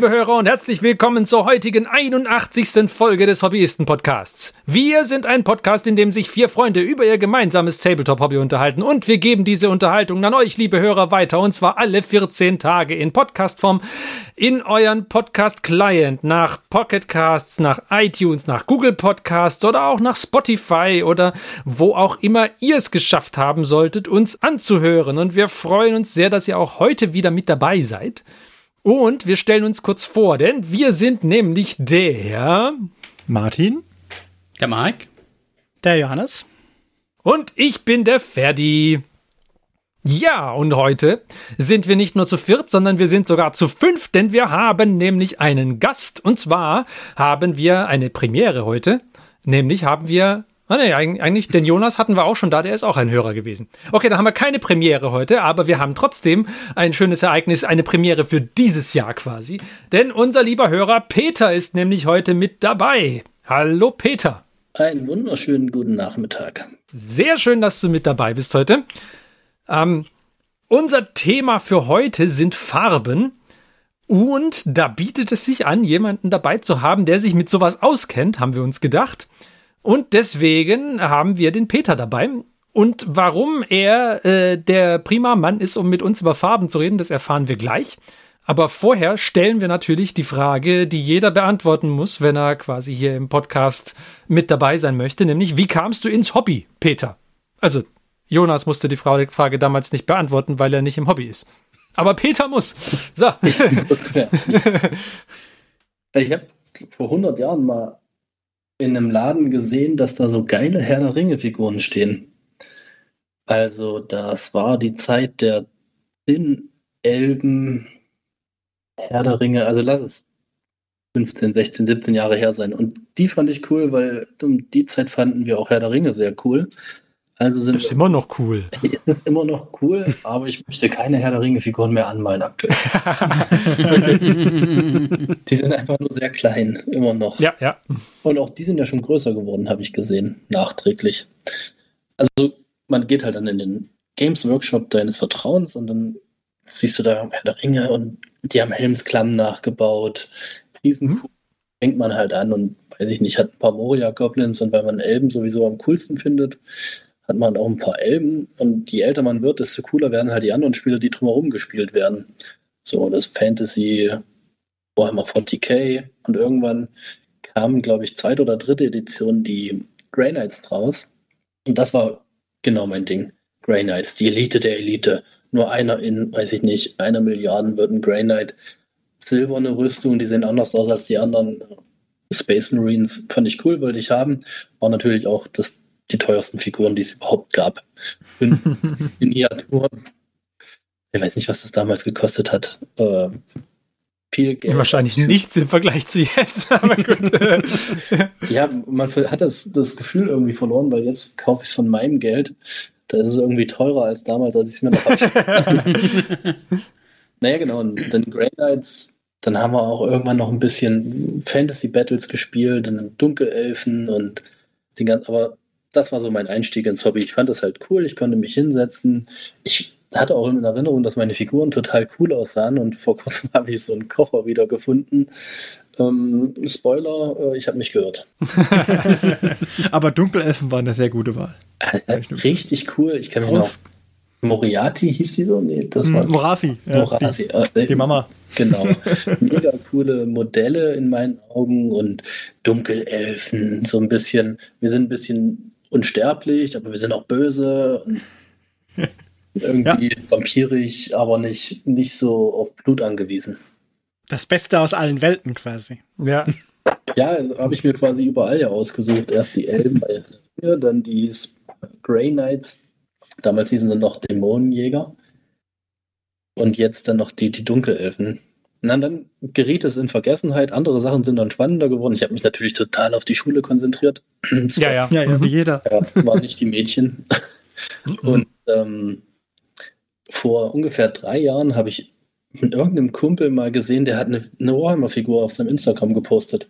Liebe Hörer und herzlich willkommen zur heutigen 81. Folge des Hobbyisten-Podcasts. Wir sind ein Podcast, in dem sich vier Freunde über ihr gemeinsames Tabletop-Hobby unterhalten und wir geben diese Unterhaltung an euch, liebe Hörer, weiter und zwar alle 14 Tage in Podcastform in euren Podcast-Client nach Pocketcasts, nach iTunes, nach Google Podcasts oder auch nach Spotify oder wo auch immer ihr es geschafft haben solltet, uns anzuhören und wir freuen uns sehr, dass ihr auch heute wieder mit dabei seid. Und wir stellen uns kurz vor, denn wir sind nämlich der Martin, der Mike, der Johannes und ich bin der Ferdi. Ja, und heute sind wir nicht nur zu viert, sondern wir sind sogar zu fünf, denn wir haben nämlich einen Gast. Und zwar haben wir eine Premiere heute. Nämlich haben wir Ah, nee, eigentlich, den Jonas hatten wir auch schon da, der ist auch ein Hörer gewesen. Okay, da haben wir keine Premiere heute, aber wir haben trotzdem ein schönes Ereignis, eine Premiere für dieses Jahr quasi. Denn unser lieber Hörer Peter ist nämlich heute mit dabei. Hallo Peter. Einen wunderschönen guten Nachmittag. Sehr schön, dass du mit dabei bist heute. Ähm, unser Thema für heute sind Farben. Und da bietet es sich an, jemanden dabei zu haben, der sich mit sowas auskennt, haben wir uns gedacht. Und deswegen haben wir den Peter dabei. Und warum er äh, der prima Mann ist, um mit uns über Farben zu reden, das erfahren wir gleich. Aber vorher stellen wir natürlich die Frage, die jeder beantworten muss, wenn er quasi hier im Podcast mit dabei sein möchte, nämlich wie kamst du ins Hobby, Peter? Also, Jonas musste die Frage damals nicht beantworten, weil er nicht im Hobby ist. Aber Peter muss. So. Ich, ich habe vor 100 Jahren mal in einem Laden gesehen, dass da so geile Herr der Ringe-Figuren stehen. Also, das war die Zeit der Elben, Herr der Ringe, also lass es 15, 16, 17 Jahre her sein. Und die fand ich cool, weil um die Zeit fanden wir auch Herr der Ringe sehr cool. Also sind das ist immer noch cool. Es ist immer noch cool, aber ich möchte keine Herr der Ringe-Figuren mehr anmalen aktuell. die sind einfach nur sehr klein, immer noch. Ja, ja. Und auch die sind ja schon größer geworden, habe ich gesehen, nachträglich. Also man geht halt dann in den Games Workshop deines Vertrauens und dann siehst du da Herr der Ringe und die haben Helmsklamm nachgebaut. Riesencool. Mhm. Fängt man halt an und weiß ich nicht, hat ein paar Moria-Goblins und weil man Elben sowieso am coolsten findet, hat man auch ein paar Elben und je älter man wird, desto cooler werden halt die anderen Spiele, die drumherum gespielt werden. So, das Fantasy, Warhammer 40k und irgendwann kamen, glaube ich, zweite oder dritte Edition die Grey Knights draus. Und das war genau mein Ding. Grey Knights, die Elite der Elite. Nur einer in, weiß ich nicht, einer Milliarden wird ein Grey Knight. Silberne Rüstung, die sehen anders aus als die anderen. Space Marines fand ich cool, wollte ich haben. War natürlich auch das die teuersten Figuren, die es überhaupt gab. Fünf Miniaturen. Ich weiß nicht, was das damals gekostet hat. Äh, viel Geld. Wahrscheinlich nichts im Vergleich zu jetzt, aber gut. ja, man hat das, das Gefühl irgendwie verloren, weil jetzt kaufe ich es von meinem Geld. Da ist es irgendwie teurer als damals, als ich es mir noch abschließe. naja, genau. Und dann Grey Knights, dann haben wir auch irgendwann noch ein bisschen Fantasy Battles gespielt, dann Dunkelelfen und den ganzen, aber das war so mein Einstieg ins Hobby. Ich fand das halt cool, ich konnte mich hinsetzen. Ich hatte auch in Erinnerung, dass meine Figuren total cool aussahen und vor kurzem habe ich so einen Koffer wieder gefunden. Ähm, Spoiler, äh, ich habe mich gehört. Aber Dunkelelfen waren eine sehr gute Wahl. Äh, richtig cool. Ich kann mich noch. Moriarty hieß die so? Nee, das war. Morafi. Morafi. Ja, die, äh, die Mama. Genau. Mega coole Modelle in meinen Augen und Dunkelelfen, so ein bisschen. Wir sind ein bisschen unsterblich, aber wir sind auch böse. irgendwie ja. vampirisch, aber nicht, nicht so auf Blut angewiesen. Das Beste aus allen Welten quasi. Ja. Ja, habe ich mir quasi überall ja ausgesucht. Erst die Elben bei dann die Grey Knights. Damals hießen sie noch Dämonenjäger. Und jetzt dann noch die, die Dunkelelfen. Na, dann geriet es in Vergessenheit. Andere Sachen sind dann spannender geworden. Ich habe mich natürlich total auf die Schule konzentriert. Ja, ja, ja, ja, wie jeder. Ja, waren nicht die Mädchen. Und ähm, vor ungefähr drei Jahren habe ich mit irgendeinem Kumpel mal gesehen, der hat eine, eine Warhammer-Figur auf seinem Instagram gepostet.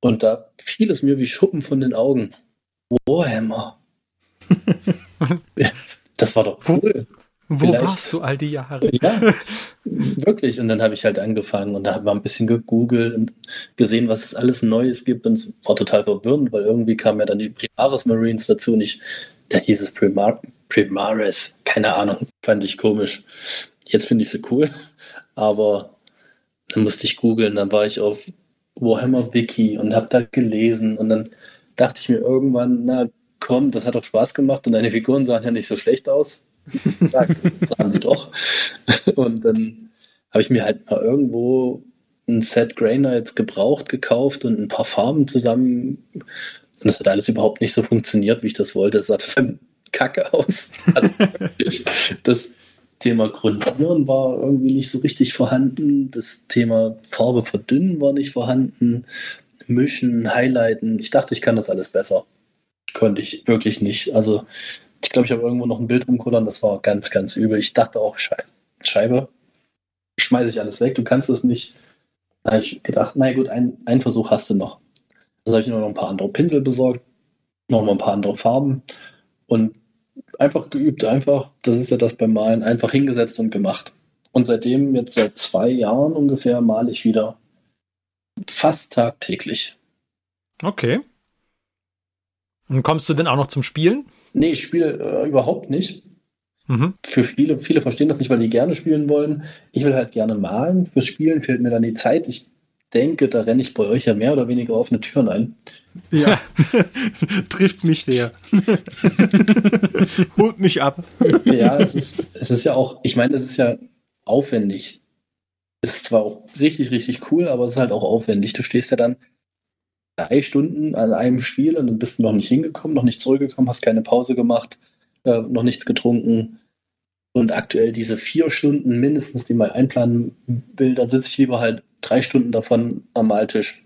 Und da fiel es mir wie Schuppen von den Augen. Warhammer. das war doch cool. Wo warst du all die Jahre? Ja, wirklich. Und dann habe ich halt angefangen und da haben wir ein bisschen gegoogelt und gesehen, was es alles Neues gibt und es war total verwirrend, weil irgendwie kamen ja dann die Primaris Marines dazu und ich, da hieß es Primar Primaris, keine Ahnung, fand ich komisch. Jetzt finde ich sie cool, aber dann musste ich googeln, dann war ich auf Warhammer Wiki und habe da gelesen und dann dachte ich mir irgendwann, na komm, das hat doch Spaß gemacht und deine Figuren sahen ja nicht so schlecht aus gesagt, sagen sie doch. Und dann habe ich mir halt mal irgendwo ein Set Grainer jetzt gebraucht gekauft und ein paar Farben zusammen. Und das hat alles überhaupt nicht so funktioniert, wie ich das wollte. Es sah total kacke aus. Also das Thema Grundieren war irgendwie nicht so richtig vorhanden. Das Thema Farbe verdünnen war nicht vorhanden. Mischen, Highlighten. Ich dachte, ich kann das alles besser. Konnte ich wirklich nicht. Also ich glaube, ich habe irgendwo noch ein Bild rumkullern, das war ganz, ganz übel. Ich dachte auch, Scheibe, schmeiße ich alles weg, du kannst es nicht. Da habe ich gedacht, na gut, ein, einen Versuch hast du noch. Also habe ich noch ein paar andere Pinsel besorgt, noch mal ein paar andere Farben und einfach geübt, einfach, das ist ja das beim Malen, einfach hingesetzt und gemacht. Und seitdem, jetzt seit zwei Jahren ungefähr, male ich wieder fast tagtäglich. Okay. Und kommst du denn auch noch zum Spielen? Nee, ich spiele äh, überhaupt nicht. Mhm. Für viele, viele verstehen das nicht, weil die gerne spielen wollen. Ich will halt gerne malen. Fürs Spielen fehlt mir dann die Zeit. Ich denke, da renne ich bei euch ja mehr oder weniger offene Türen ein. Ja, trifft mich sehr. Holt mich ab. ja, es ist, es ist ja auch, ich meine, es ist ja aufwendig. Es ist zwar auch richtig, richtig cool, aber es ist halt auch aufwendig. Du stehst ja dann drei Stunden an einem Spiel und dann bist du noch nicht hingekommen, noch nicht zurückgekommen, hast keine Pause gemacht, äh, noch nichts getrunken. Und aktuell diese vier Stunden mindestens, die man einplanen will, dann sitze ich lieber halt drei Stunden davon am Maltisch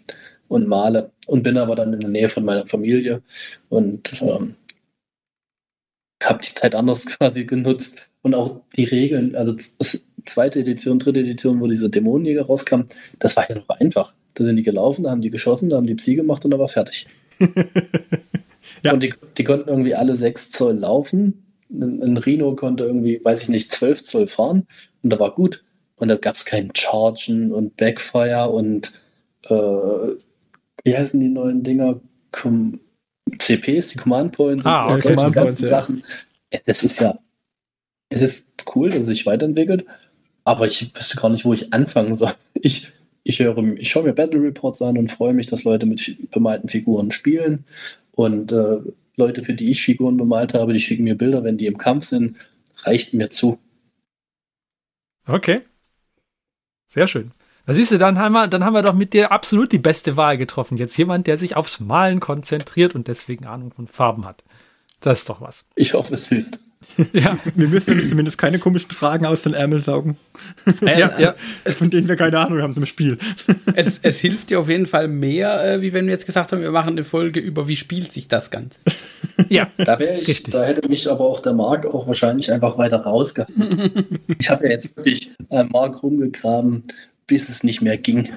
und male und bin aber dann in der Nähe von meiner Familie und ähm, habe die Zeit anders quasi genutzt und auch die Regeln, also zweite Edition, dritte Edition, wo dieser Dämonenjäger rauskam, das war ja noch einfach. Da sind die gelaufen, da haben die geschossen, da haben die Psi gemacht und da war fertig. ja. Und die, die, konnten irgendwie alle sechs Zoll laufen. Ein, ein, Rhino konnte irgendwie, weiß ich nicht, zwölf Zoll fahren und da war gut. Und da gab es kein Chargen und Backfire und äh, wie heißen die neuen Dinger? Com CPs, die Command Points ah, und okay. solche ganzen ja. Sachen. Es ist ja, es ist cool, dass es sich weiterentwickelt, aber ich wüsste gar nicht, wo ich anfangen soll. Ich, ich höre, ich schaue mir Battle Reports an und freue mich, dass Leute mit bemalten Figuren spielen. Und äh, Leute, für die ich Figuren bemalt habe, die schicken mir Bilder, wenn die im Kampf sind, reicht mir zu. Okay. Sehr schön. Da siehst du, dann haben wir, dann haben wir doch mit dir absolut die beste Wahl getroffen. Jetzt jemand, der sich aufs Malen konzentriert und deswegen Ahnung von Farben hat. Das ist doch was. Ich hoffe, es hilft. Ja, wir müssen uns zumindest keine komischen Fragen aus den Ärmeln saugen. Ja, ja. Von denen wir keine Ahnung haben zum Spiel. Es, es hilft dir auf jeden Fall mehr, äh, wie wenn wir jetzt gesagt haben, wir machen eine Folge über, wie spielt sich das Ganze. Ja, da wäre ich, richtig. Da hätte mich aber auch der Marc auch wahrscheinlich einfach weiter rausgehalten. ich habe ja jetzt wirklich äh, Marc rumgegraben, bis es nicht mehr ging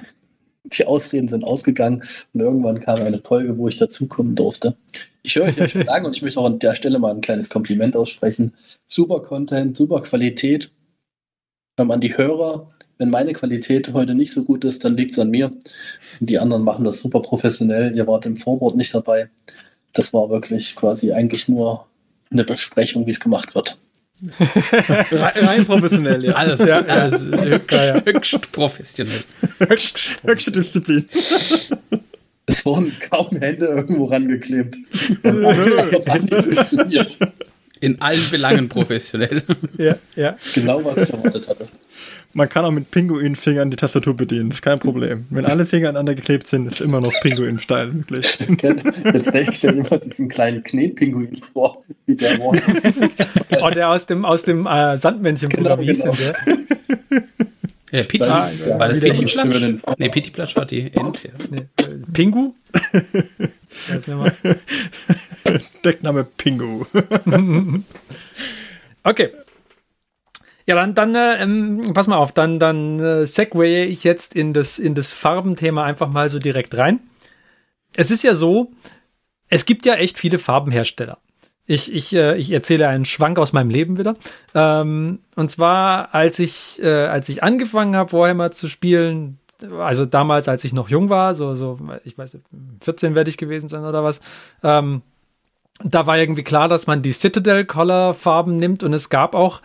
die Ausreden sind ausgegangen und irgendwann kam eine Folge, wo ich dazukommen durfte. Ich höre euch ja schon lange und ich möchte auch an der Stelle mal ein kleines Kompliment aussprechen. Super Content, super Qualität. Ähm, an die Hörer, wenn meine Qualität heute nicht so gut ist, dann liegt es an mir. Die anderen machen das super professionell. Ihr wart im Vorwort nicht dabei. Das war wirklich quasi eigentlich nur eine Besprechung, wie es gemacht wird. Rein professionell, ja. Alles, ja, alles höchst, ja. höchst professionell. Höchst, höchste Disziplin. Es wurden kaum Hände irgendwo rangeklebt. In allen Belangen professionell. Ja, ja. Genau, was ich erwartet hatte. Man kann auch mit Pinguinfingern die Tastatur bedienen, ist kein Problem. Wenn alle Finger aneinander geklebt sind, ist immer noch Pinguin-Style, wirklich. Jetzt stelle ich mir immer diesen kleinen Knetpinguin vor, wie der war. oh, der aus dem, aus dem äh, Sandmännchen, genau, wie genau. der? Ja, Piti, ah, ja, war das Piti Platsch? Nee, Piti Platsch war die Ente. Nee. Pingu? Deckname Pingu. okay. Ja, dann, dann äh, ähm, pass mal auf, dann, dann äh, segwaye ich jetzt in das, in das Farbenthema einfach mal so direkt rein. Es ist ja so, es gibt ja echt viele Farbenhersteller. Ich, ich, äh, ich erzähle einen Schwank aus meinem Leben wieder. Ähm, und zwar, als ich, äh, als ich angefangen habe, Warhammer zu spielen, also damals, als ich noch jung war, so, so, ich weiß, 14 werde ich gewesen sein oder was, ähm, da war irgendwie klar, dass man die Citadel Color Farben nimmt und es gab auch,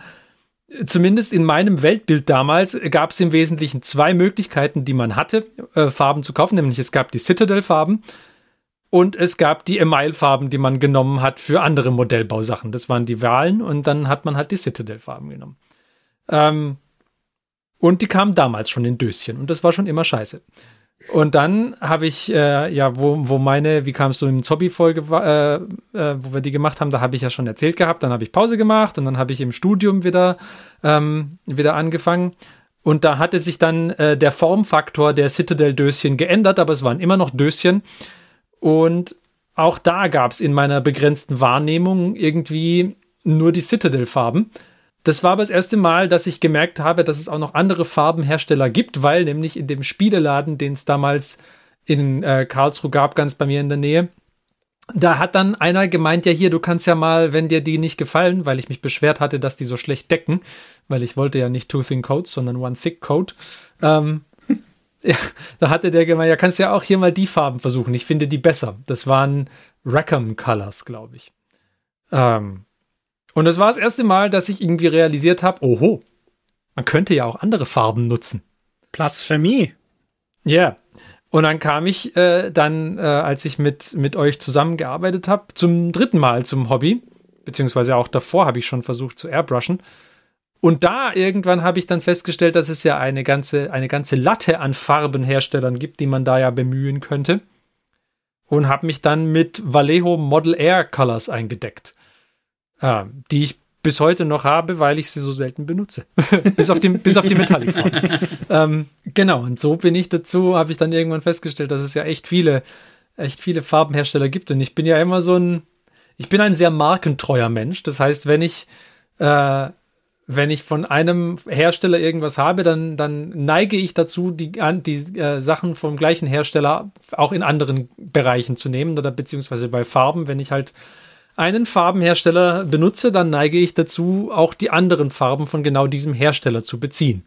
zumindest in meinem Weltbild damals, gab es im Wesentlichen zwei Möglichkeiten, die man hatte, äh, Farben zu kaufen, nämlich es gab die Citadel Farben und es gab die Email-Farben, die man genommen hat für andere Modellbausachen. Das waren die Wahlen und dann hat man halt die Citadel-Farben genommen. Ähm, und die kamen damals schon in Döschen und das war schon immer scheiße. Und dann habe ich, äh, ja, wo, wo meine, wie kam es so im Zobby-Folge, äh, äh, wo wir die gemacht haben, da habe ich ja schon erzählt gehabt, dann habe ich Pause gemacht und dann habe ich im Studium wieder, ähm, wieder angefangen. Und da hatte sich dann äh, der Formfaktor der Citadel-Döschen geändert, aber es waren immer noch Döschen. Und auch da gab es in meiner begrenzten Wahrnehmung irgendwie nur die Citadel-Farben. Das war aber das erste Mal, dass ich gemerkt habe, dass es auch noch andere Farbenhersteller gibt, weil nämlich in dem Spieleladen, den es damals in äh, Karlsruhe gab, ganz bei mir in der Nähe, da hat dann einer gemeint, ja hier, du kannst ja mal, wenn dir die nicht gefallen, weil ich mich beschwert hatte, dass die so schlecht decken, weil ich wollte ja nicht Two Thin Coats, sondern One Thick Coat, ähm, ja, da hatte der gemeint, ja, kannst ja auch hier mal die Farben versuchen. Ich finde die besser. Das waren Rackham Colors, glaube ich. Ähm, und das war das erste Mal, dass ich irgendwie realisiert habe, oho, man könnte ja auch andere Farben nutzen. Blasphemie. Ja. Yeah. Und dann kam ich äh, dann, äh, als ich mit, mit euch zusammengearbeitet habe, zum dritten Mal zum Hobby. Beziehungsweise auch davor habe ich schon versucht zu airbrushen. Und da irgendwann habe ich dann festgestellt, dass es ja eine ganze, eine ganze Latte an Farbenherstellern gibt, die man da ja bemühen könnte. Und habe mich dann mit Vallejo Model Air Colors eingedeckt. Äh, die ich bis heute noch habe, weil ich sie so selten benutze. bis, auf die, bis auf die Metallic ähm, Genau, und so bin ich dazu, habe ich dann irgendwann festgestellt, dass es ja echt viele, echt viele Farbenhersteller gibt. Und ich bin ja immer so ein, ich bin ein sehr markentreuer Mensch. Das heißt, wenn ich äh, wenn ich von einem Hersteller irgendwas habe, dann, dann neige ich dazu, die, die äh, Sachen vom gleichen Hersteller auch in anderen Bereichen zu nehmen oder beziehungsweise bei Farben. Wenn ich halt einen Farbenhersteller benutze, dann neige ich dazu, auch die anderen Farben von genau diesem Hersteller zu beziehen.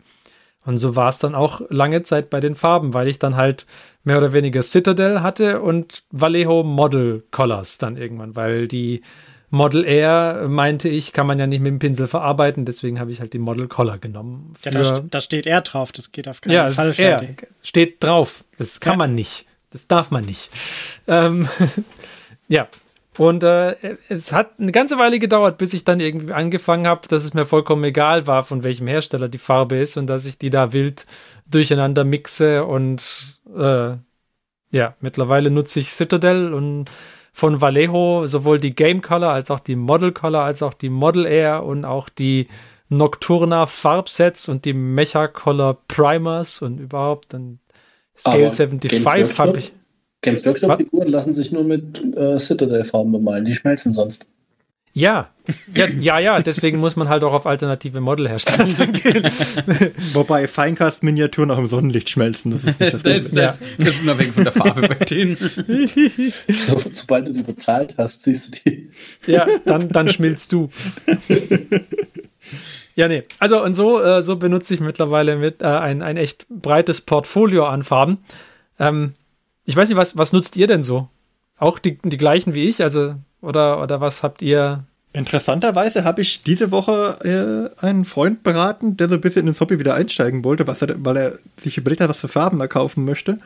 Und so war es dann auch lange Zeit bei den Farben, weil ich dann halt mehr oder weniger Citadel hatte und Vallejo Model Colors dann irgendwann, weil die Model Air, meinte ich, kann man ja nicht mit dem Pinsel verarbeiten, deswegen habe ich halt die Model Collar genommen. Ja, da, st da, steht R drauf, das geht auf keinen ja, Fall. Ja, steht drauf. Das kann ja. man nicht. Das darf man nicht. Ähm, ja, und äh, es hat eine ganze Weile gedauert, bis ich dann irgendwie angefangen habe, dass es mir vollkommen egal war, von welchem Hersteller die Farbe ist und dass ich die da wild durcheinander mixe und äh, ja, mittlerweile nutze ich Citadel und von Vallejo sowohl die Game Color als auch die Model Color als auch die Model Air und auch die Nocturna Farbsets und die Mecha Color Primers und überhaupt dann Scale Aber 75 habe ich. Games Workshop Figuren lassen sich nur mit äh, Citadel Farben bemalen, die schmelzen sonst. Ja, ja, ja, ja, deswegen muss man halt auch auf alternative Modelhersteller gehen. Wobei Feincast-Miniaturen auch im Sonnenlicht schmelzen. Das ist nicht das, das, das, das ist unabhängig von der Farbe bei denen. So, sobald du die bezahlt hast, siehst du die. Ja, dann, dann schmilzt du. Ja, nee. Also und so, äh, so benutze ich mittlerweile mit äh, ein, ein echt breites Portfolio an Farben. Ähm, ich weiß nicht, was, was nutzt ihr denn so? Auch die, die gleichen wie ich? Also oder, oder was habt ihr? Interessanterweise habe ich diese Woche äh, einen Freund beraten, der so ein bisschen ins Hobby wieder einsteigen wollte, was er, weil er sich überlegt hat, was für Farben er kaufen möchte.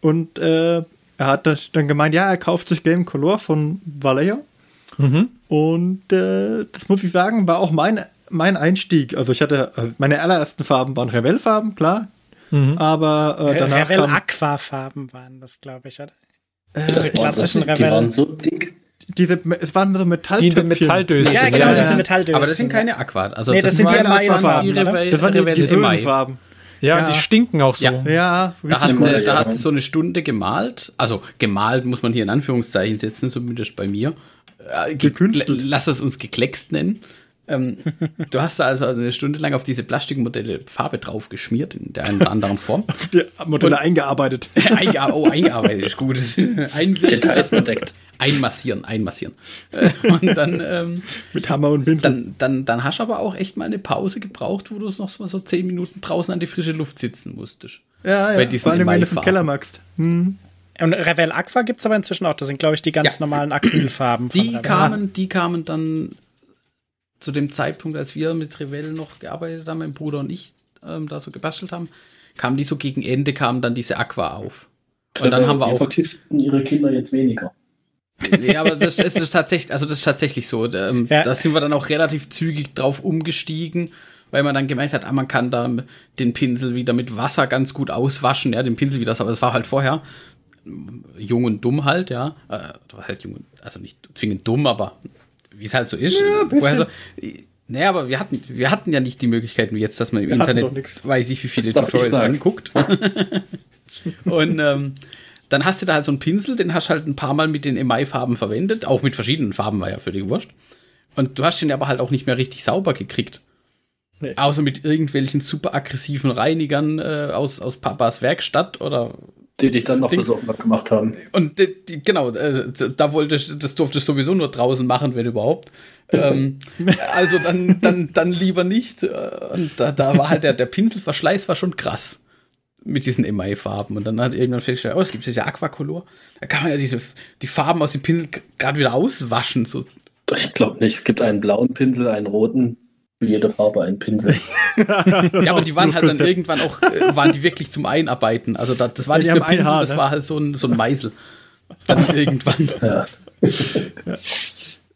Und äh, er hat dann gemeint, ja, er kauft sich Game Color von Vallejo. Mhm. Und äh, das muss ich sagen, war auch mein, mein Einstieg. Also ich hatte, also meine allerersten Farben waren Revell-Farben, klar. Mhm. Aber äh, danach Revell Aqua-Farben waren das, glaube ich, oder? Äh, diese klassischen Revell. Die waren so dick diese, es waren so Metalltöpfchen. Die Metalldösen. Ja, genau, ja, diese Metalldösen. Aber das sind keine Aqua. Also nee, das, das sind die Emailfarben. Das waren die, die Ölenfarben. Ja, ja, die stinken auch so. Ja, ja da, hast du, da hast du so eine Stunde gemalt. Also gemalt muss man hier in Anführungszeichen setzen, zumindest bei mir. Äh, Gekünstelt. Lass es uns gekleckst nennen. Ähm, du hast da also eine Stunde lang auf diese Plastikmodelle Farbe drauf geschmiert, in der einen oder anderen Form. Die Modelle eingearbeitet. Einge oh, eingearbeitet ist gut. Einwirken, Details entdeckt. einmassieren, einmassieren. Äh, Und dann, ähm, Mit Hammer und Pinsel. dann, dann, dann hast du aber auch echt mal eine Pause gebraucht, wo du noch mal so zehn Minuten draußen an die frische Luft sitzen musstest. ja, bei ja. diesen Vor allem, wenn du vom Emailfarben. Keller magst. Hm. Und Revell Aqua gibt es aber inzwischen auch. Das sind, glaube ich, die ganz Ja. normalen Acrylfarben. von Die Revell. kamen, die kamen dann zu dem Zeitpunkt, als wir mit Revell noch gearbeitet haben, mein Bruder und ich ähm, da so gebastelt haben, kamen die so gegen Ende, kamen dann diese Aqua auf. Und dann haben wir auch. vergiften ihre Kinder jetzt weniger. Nee, aber das, das ist tatsächlich, also das ist tatsächlich so. Ähm, Ja. Da sind wir dann auch relativ zügig drauf umgestiegen, weil man dann gemerkt hat, ah, man kann da den Pinsel wieder mit Wasser ganz gut auswaschen, ja, den Pinsel wieder, aber das war halt vorher ähm, jung und dumm halt, ja. Äh, was heißt jung und, also nicht zwingend dumm, aber wie es halt so ist. vorher so, naja, aber wir hatten, wir hatten ja nicht die Möglichkeiten wie jetzt, dass man im Wir Internet weiß ich, wie viele Darf Tutorials anguckt. Und ähm, dann hast du da halt so einen Pinsel, den hast du halt ein paar Mal mit den Emai-Farben verwendet. Auch mit verschiedenen Farben war ja völlig wurscht. Und du hast den aber halt auch nicht mehr richtig sauber gekriegt. Nee. Außer mit irgendwelchen super aggressiven Reinigern äh, aus, aus Papas Werkstatt oder. Die dich dann noch Ding- besoffen gemacht haben. Und die, die, genau, äh, da wollte ich, das durfte ich sowieso nur draußen machen, wenn überhaupt. ähm, also dann, dann, dann lieber nicht. Äh, Und da, da war halt der, der Pinselverschleiß war schon krass mit diesen Emaille-Farben. Und dann hat irgendwann festgestellt, oh, es gibt diese Aquacolor. Da kann man ja diese, die Farben aus dem Pinsel gerade wieder auswaschen. So. Ich glaube nicht. Es gibt einen blauen Pinsel, einen roten, für jede Farbe einen Pinsel. Ja, aber die waren halt dann irgendwann auch, äh, waren die wirklich zum Einarbeiten. Also da, das war nicht nur Pinsel, Haar, das ne? war halt so ein, so ein Meißel. Dann irgendwann. Ja.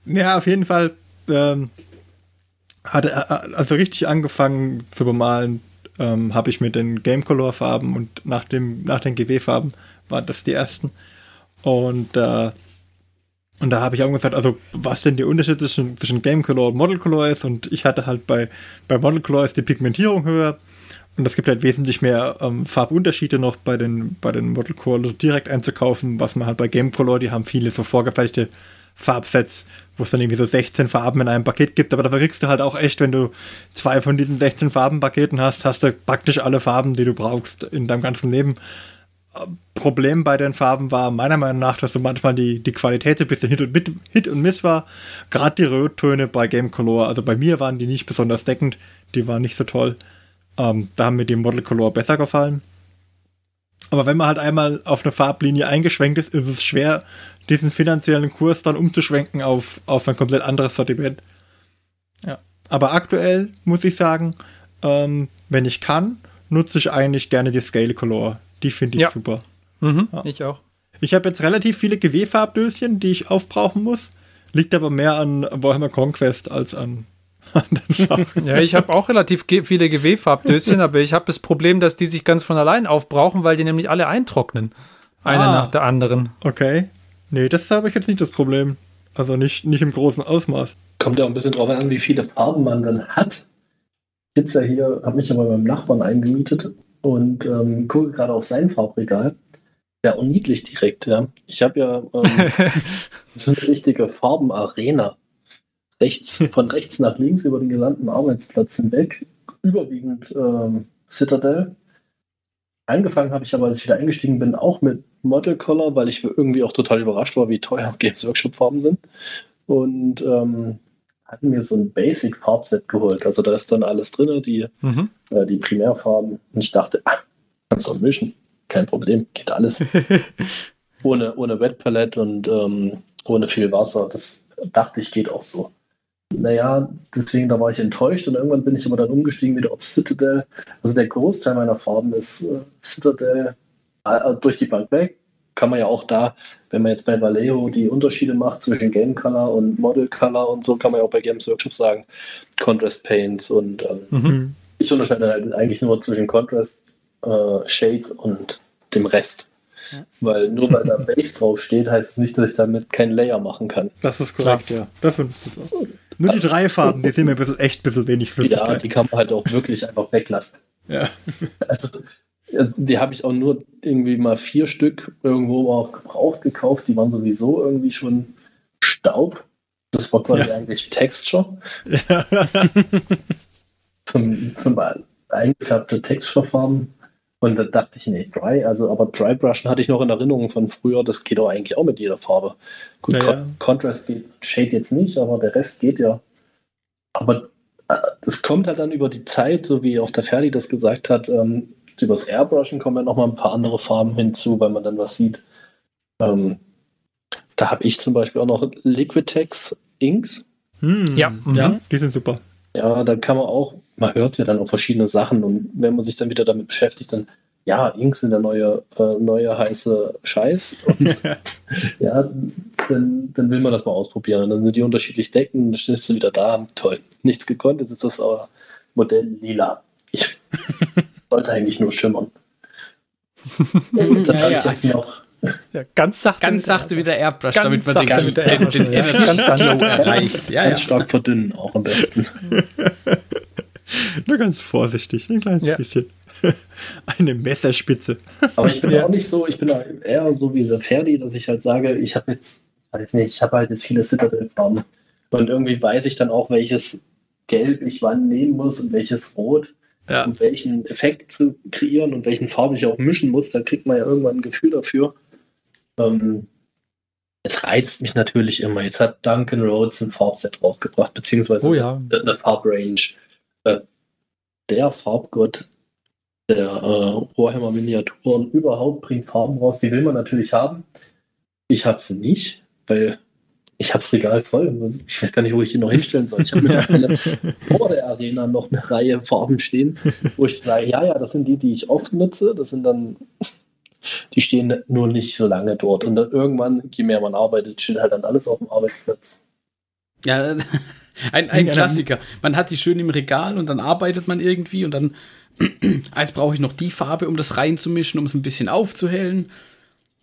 Ja, auf jeden Fall ähm, hat er also richtig angefangen zu bemalen, ähm, habe ich mit den Game Color Farben und nach dem nach den GW Farben waren das die ersten und äh, und da habe ich auch gesagt, also was denn der Unterschied zwischen, zwischen Game Color und Model Color ist? Und ich hatte halt bei bei Model Color ist die Pigmentierung höher. Und es gibt halt wesentlich mehr ähm, Farbunterschiede noch bei den, bei den Model Color direkt einzukaufen, was man halt bei Game Color, die haben viele so vorgefertigte Farbsets, wo es dann irgendwie so 16 Farben in einem Paket gibt, aber da kriegst du halt auch echt, wenn du zwei von diesen 16 Farbenpaketen hast, hast du praktisch alle Farben, die du brauchst in deinem ganzen Leben. Problem bei den Farben war meiner Meinung nach, dass so manchmal die, die Qualität so ein bisschen Hit und, mit, Hit und Miss war. Gerade die Rottöne bei Game Color, also bei mir waren die nicht besonders deckend, die waren nicht so toll. Ähm, da haben mir die Model Color besser gefallen. Aber wenn man halt einmal auf eine Farblinie eingeschwenkt ist, ist es schwer, diesen finanziellen Kurs dann umzuschwenken auf, auf ein komplett anderes Sortiment. Ja. Aber aktuell muss ich sagen, ähm, wenn ich kann, nutze ich eigentlich gerne die Scale Color. Die finde ich Ja. super. Mhm, Ja. Ich auch. Ich habe jetzt relativ viele GW-Farbdöschen, die ich aufbrauchen muss. Liegt aber mehr an Warhammer Conquest als an anderen Farben. Ja, ich habe auch relativ ge viele GW-Farbdöschen, aber ich habe das Problem, dass die sich ganz von allein aufbrauchen, weil die nämlich alle eintrocknen. Eine Ah. nach der anderen. Okay. Nee, das habe ich jetzt nicht das Problem. Also nicht, nicht im großen Ausmaß. Kommt ja auch ein bisschen drauf an, wie viele Farben man dann hat. Ich sitze ja hier, habe mich aber beim Nachbarn eingemietet und ähm, gucke gerade auf sein Farbregal. Ja, und niedlich direkt, ja. Ich habe ja ähm, so eine richtige Farbenarena. Rechts, von rechts nach links über den gesamten Arbeitsplatz hinweg. Überwiegend ähm, Citadel. Angefangen habe ich aber, als ich wieder eingestiegen bin, auch mit Model Color, weil ich irgendwie auch total überrascht war, wie teuer Games Workshop Farben sind. Und ähm, hatten mir so ein Basic Farbset geholt. Also da ist dann alles drin, die, Mhm. äh, die Primärfarben. Und ich dachte, ah, kannst du mischen. Kein Problem, geht alles. ohne, ohne Wet Palette und ähm, ohne viel Wasser. Das dachte ich, geht auch so. Naja, deswegen, da war ich enttäuscht und irgendwann bin ich aber dann umgestiegen wieder auf Citadel. Also der Großteil meiner Farben ist äh, Citadel äh, durch die Bank weg. Kann man ja auch da, wenn man jetzt bei Vallejo die Unterschiede macht zwischen Game Color und Model Color und so, kann man ja auch bei Games Workshop sagen, Contrast Paints und ähm, Mhm. ich unterscheide halt eigentlich nur zwischen Contrast, äh, Shades und dem Rest. Ja. Weil nur weil da Base drauf steht, heißt es nicht, dass ich damit kein Layer machen kann. Das ist korrekt, ja. Das finde ich auch. Nur die drei Farben, die sind mir ein bisschen, echt ein bisschen wenig Ja, Flüssigkeit. die kann man halt auch wirklich einfach weglassen. Ja. Also die habe ich auch nur irgendwie mal vier Stück irgendwo auch gebraucht gekauft. Die waren sowieso irgendwie schon Staub. Das war quasi eigentlich Texture. zum, zum eingefärbte Texture-Farben. Und da dachte ich, nee, Dry, also aber Dry Brushen hatte ich noch in Erinnerung von früher, das geht doch eigentlich auch mit jeder Farbe. Gut, Naja. Con Contrast geht, Shade jetzt nicht, aber der Rest geht ja. Aber äh, es kommt halt dann über die Zeit, so wie auch der Ferdi das gesagt hat, ähm, übers Airbrushen kommen ja nochmal ein paar andere Farben hinzu, weil man dann was sieht. Ähm, da habe ich zum Beispiel auch noch Liquitex Inks. Hm, Ja, ja, mhm. die sind super. Ja, da kann man auch, man hört ja dann auch verschiedene Sachen und wenn man sich dann wieder damit beschäftigt, dann, ja, Inks sind der neue, äh, neue heiße Scheiß. Und, ja, dann, dann will man das mal ausprobieren. Und dann sind die unterschiedlich decken, dann stehst du wieder da, toll. Nichts gekonnt, jetzt ist das Modell lila. Ich sollte eigentlich nur schimmern. Dann Ja, ja. jetzt noch Ja, ganz sachte. Ganz sachte wie der Airbrush, Ganz damit man den, mit der den, den ja. Energy Ganz sachte. Glow erreicht. Ja, ganz ja. stark verdünnen, auch am besten. Nur ganz vorsichtig, ein kleines Ja. bisschen. Eine Messerspitze. Aber ich bin Ja. auch nicht so, ich bin eher so wie der Ferdi, dass ich halt sage, ich habe jetzt, weiß nicht, ich habe halt jetzt viele Citadel-Farben. Und irgendwie weiß ich dann auch, welches Gelb ich wann nehmen muss und welches Rot, Ja. um welchen Effekt zu kreieren und welchen Farben ich auch mischen muss. Da kriegt man ja irgendwann ein Gefühl dafür. Ähm, es reizt mich natürlich immer. Jetzt hat Duncan Rhodes ein Farbset rausgebracht, beziehungsweise Oh ja. eine Farbrange. Äh, der Farbgott der äh, Warhammer Miniaturen überhaupt bringt Farben raus, die will man natürlich haben. Ich habe sie nicht, weil ich habe das Regal voll. Ich weiß gar nicht, wo ich die noch hinstellen soll. Ich habe mittlerweile vor der Arena noch eine Reihe Farben stehen, wo ich sage, ja, ja, das sind die, die ich oft nutze. Das sind dann, die stehen nur nicht so lange dort. Und dann irgendwann, je mehr man arbeitet, steht halt dann alles auf dem Arbeitsplatz. Ja, ein, ein Klassiker. Man hat die schön im Regal und dann arbeitet man irgendwie und dann, jetzt brauche ich noch die Farbe, um das reinzumischen, um es ein bisschen aufzuhellen.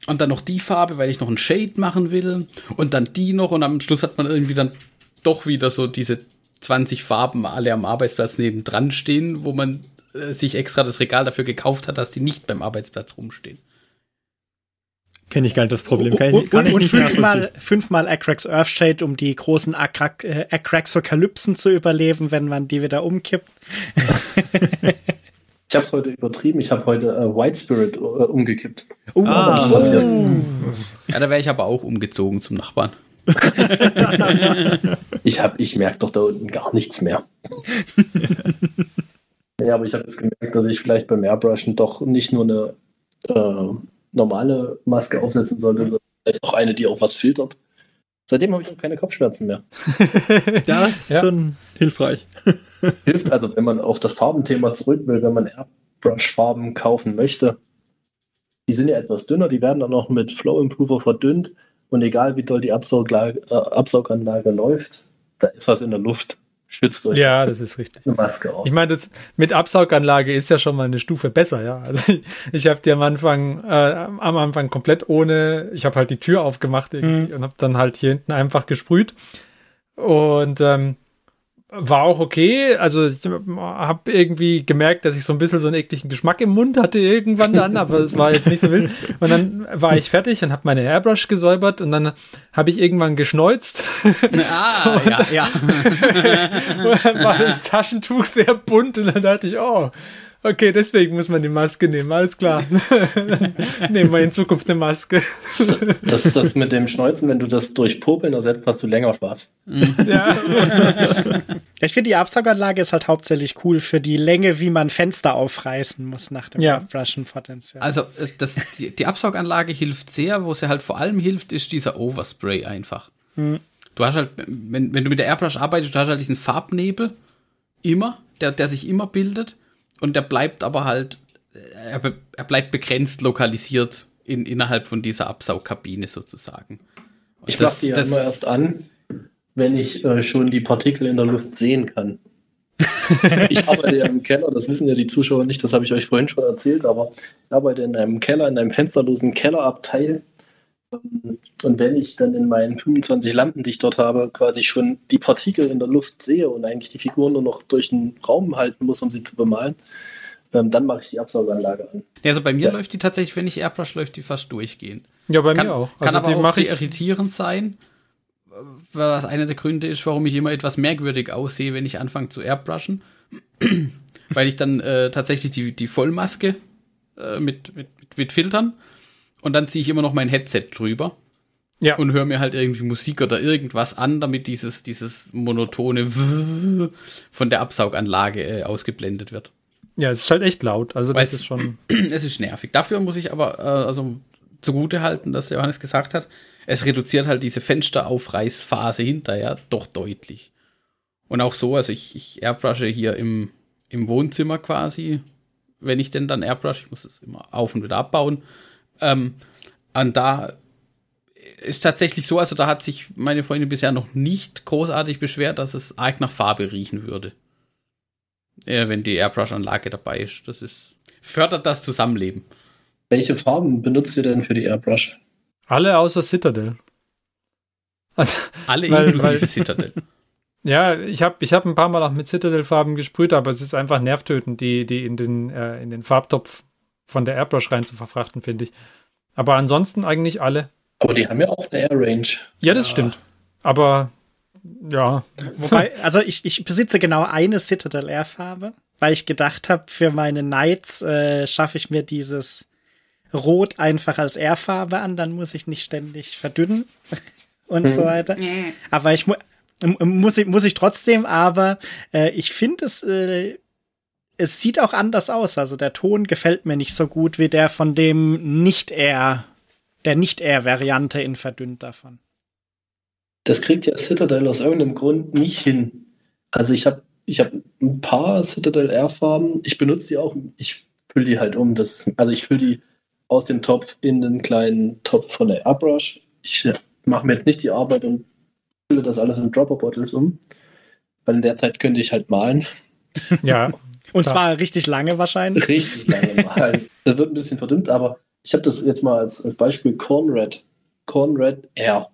Und dann noch die Farbe, weil ich noch einen Shade machen will. Und dann die noch. Und am Schluss hat man irgendwie dann doch wieder so diese 20 Farben alle am Arbeitsplatz nebendran stehen, wo man äh, sich extra das Regal dafür gekauft hat, dass die nicht beim Arbeitsplatz rumstehen. Kenne ich gar nicht das Problem. Kann, ich- Und, kann und, ich und nicht fünfmal, fünfmal Akrax Earthshade, um die großen Akrak, äh, Akraxokalypsen zu überleben, wenn man die wieder umkippt. Ich habe es heute übertrieben. Ich habe heute äh, White Spirit äh, umgekippt. Uh, Ah. Ja, da wäre ich aber auch umgezogen zum Nachbarn. Ich, hab- ich merke doch da unten gar nichts mehr. ja, aber ich habe jetzt gemerkt, dass ich vielleicht beim Airbrushen doch nicht nur eine äh, normale Maske aufsetzen sollte, sondern vielleicht auch eine, die auch was filtert. Seitdem habe ich auch keine Kopfschmerzen mehr. Das ist Ja. schon hilfreich. Hilft also, wenn man auf das Farbenthema zurück will, wenn man Airbrush-Farben kaufen möchte. Die sind ja etwas dünner, die werden dann noch mit Flow Improver verdünnt und egal wie doll die Absauglage, äh, Absauganlage läuft, da ist was in der Luft. Schützt euch Ja, das ist richtig. eine Maske auf. Ich meine, das mit Absauganlage ist ja schon mal eine Stufe besser, ja. Also ich, ich habe die am Anfang, äh, am Anfang komplett ohne, ich habe halt die Tür aufgemacht irgendwie und habe dann halt hier hinten einfach gesprüht. Und ähm, war auch okay. Also ich habe irgendwie gemerkt, dass ich so ein bisschen so einen ekligen Geschmack im Mund hatte irgendwann dann, aber es war jetzt nicht so wild. Und dann war ich fertig und habe meine Airbrush gesäubert und dann habe ich irgendwann geschneuzt. Ah, ja, ja. Und dann war das Taschentuch sehr bunt und dann dachte ich, oh, okay, deswegen muss man die Maske nehmen, alles klar. Nehmen wir in Zukunft eine Maske. Das, das mit dem Schneuzen, wenn du das durch Popeln ersetzt, hast du länger Spaß. Ja. Ich finde, die Absauganlage ist halt hauptsächlich cool für die Länge, wie man Fenster aufreißen muss nach dem Ja. Abbrushen potenziell. Also, äh, das, die, die Absauganlage hilft sehr. Wo sie halt vor allem hilft, ist dieser Overspray einfach. Du hast halt, wenn, wenn du mit der Airbrush arbeitest, du hast halt diesen Farbnebel immer, der, der sich immer bildet. Und der bleibt aber halt, er, er bleibt begrenzt lokalisiert in, innerhalb von dieser Absaugkabine sozusagen. Und Ich mache die ja immer erst an, wenn ich äh, schon die Partikel in der Luft sehen kann. ich arbeite ja im Keller, das wissen ja die Zuschauer nicht, das habe ich euch vorhin schon erzählt, aber ich arbeite in einem Keller, in einem fensterlosen Kellerabteil. Und wenn ich dann in meinen 25 Lampen, die ich dort habe, quasi schon die Partikel in der Luft sehe und eigentlich die Figuren nur noch durch den Raum halten muss, um sie zu bemalen, ähm, dann mache ich die Absauganlage an. Ja, also bei mir Ja. läuft die tatsächlich, wenn ich Airbrush, läuft die fast durchgehend. ja, bei kann, mir auch. Kann Also aber die auch sehr irritierend sein, was einer der Gründe ist, warum ich immer etwas merkwürdig aussehe, wenn ich anfange zu airbrushen. Weil ich dann äh, tatsächlich die, die Vollmaske äh, mit, mit, mit Filtern und dann ziehe ich immer noch mein Headset drüber. Ja. Und höre mir halt irgendwie Musik oder irgendwas an, damit dieses, dieses monotone von der Absauganlage äh, ausgeblendet wird. Ja, es ist halt echt laut. Also Weil das ist schon. es ist nervig. Dafür muss ich aber äh, also zugute halten, dass Johannes gesagt hat, es reduziert halt diese Fensteraufreißphase hinterher doch deutlich. Und auch so, also ich, ich airbrushe hier im, im Wohnzimmer quasi, wenn ich denn dann airbrush, ich muss es immer auf und wieder abbauen. Ähm, und da ist tatsächlich so, also da hat sich meine Freundin bisher noch nicht großartig beschwert, dass es arg nach Farbe riechen würde. Äh, wenn die Airbrush-Anlage dabei ist. Das ist, fördert das Zusammenleben. Welche Farben benutzt ihr denn für die Airbrush? Alle außer Citadel. Also, Alle Weil- inklusive weil- Citadel. ja, ich habe ich hab ein paar Mal auch mit Citadel-Farben gesprüht, aber es ist einfach nervtötend, die, die in, den, äh, in den Farbtopf von der Airbrush rein zu verfrachten, finde ich. Aber ansonsten eigentlich alle. Aber die haben ja auch eine Air Range. Ja, das Ja. stimmt. Aber ja, Wobei, also ich, ich besitze genau eine Citadel Air Farbe, weil ich gedacht habe, für meine Knights äh, schaffe ich mir dieses Rot einfach als Airfarbe an, dann muss ich nicht ständig verdünnen und so weiter. Aber ich mu muss ich, muss ich trotzdem, aber äh, ich finde es, äh, es sieht auch anders aus. Also der Ton gefällt mir nicht so gut wie der von dem Nicht-Air, der Nicht-Air-Variante in verdünnt davon. Das kriegt ja Citadel aus irgendeinem Grund nicht hin. Also ich habe ich hab ein paar Citadel Air Farben. Ich benutze die auch. Ich fülle die halt um. Das, also ich fülle die aus dem Topf in den kleinen Topf von der Airbrush. Ich äh, mache mir jetzt nicht die Arbeit und fülle das alles in Dropper Bottles um. Weil in der Zeit könnte ich halt malen. ja, Und Klar. zwar richtig lange wahrscheinlich. Richtig lange malen. Das wird ein bisschen verdünnt, aber ich habe das jetzt mal als, als Beispiel Cornred. Cornred Air.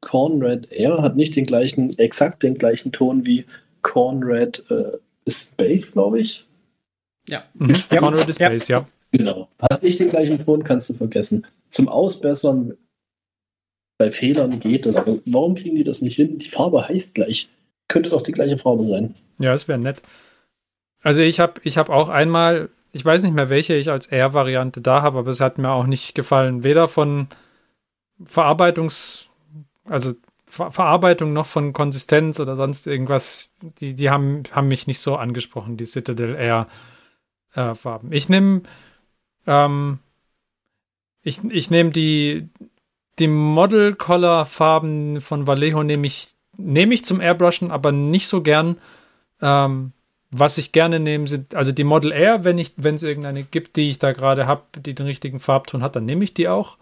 Cornred Air hat nicht den gleichen, exakt den gleichen Ton wie Cornred äh, Space, glaube ich. Ja. mhm. Ja. Conrad Ja. Space, ja. Genau. Hat nicht den gleichen Ton, kannst du vergessen. Zum Ausbessern bei Fehlern geht das. Aber warum kriegen die das nicht hin? Die Farbe heißt gleich. Könnte doch die gleiche Farbe sein. Ja, es wäre nett. Also ich habe ich hab auch einmal, ich weiß nicht mehr, welche ich als R-Variante da habe, aber es hat mir auch nicht gefallen. Weder von Verarbeitungs, also Ver Verarbeitung noch von Konsistenz oder sonst irgendwas. Die, die haben, haben mich nicht so angesprochen, die Citadel Air äh. Ich nehme ähm, ich, ich nehme die, die Model Color Farben von Vallejo nehme ich, nehme ich zum Airbrushen, aber nicht so gern. Ähm, was ich gerne nehme, sind, also die Model Air, wenn ich, wenn es irgendeine gibt, die ich da gerade habe, die den richtigen Farbton hat, dann nehme ich die auch.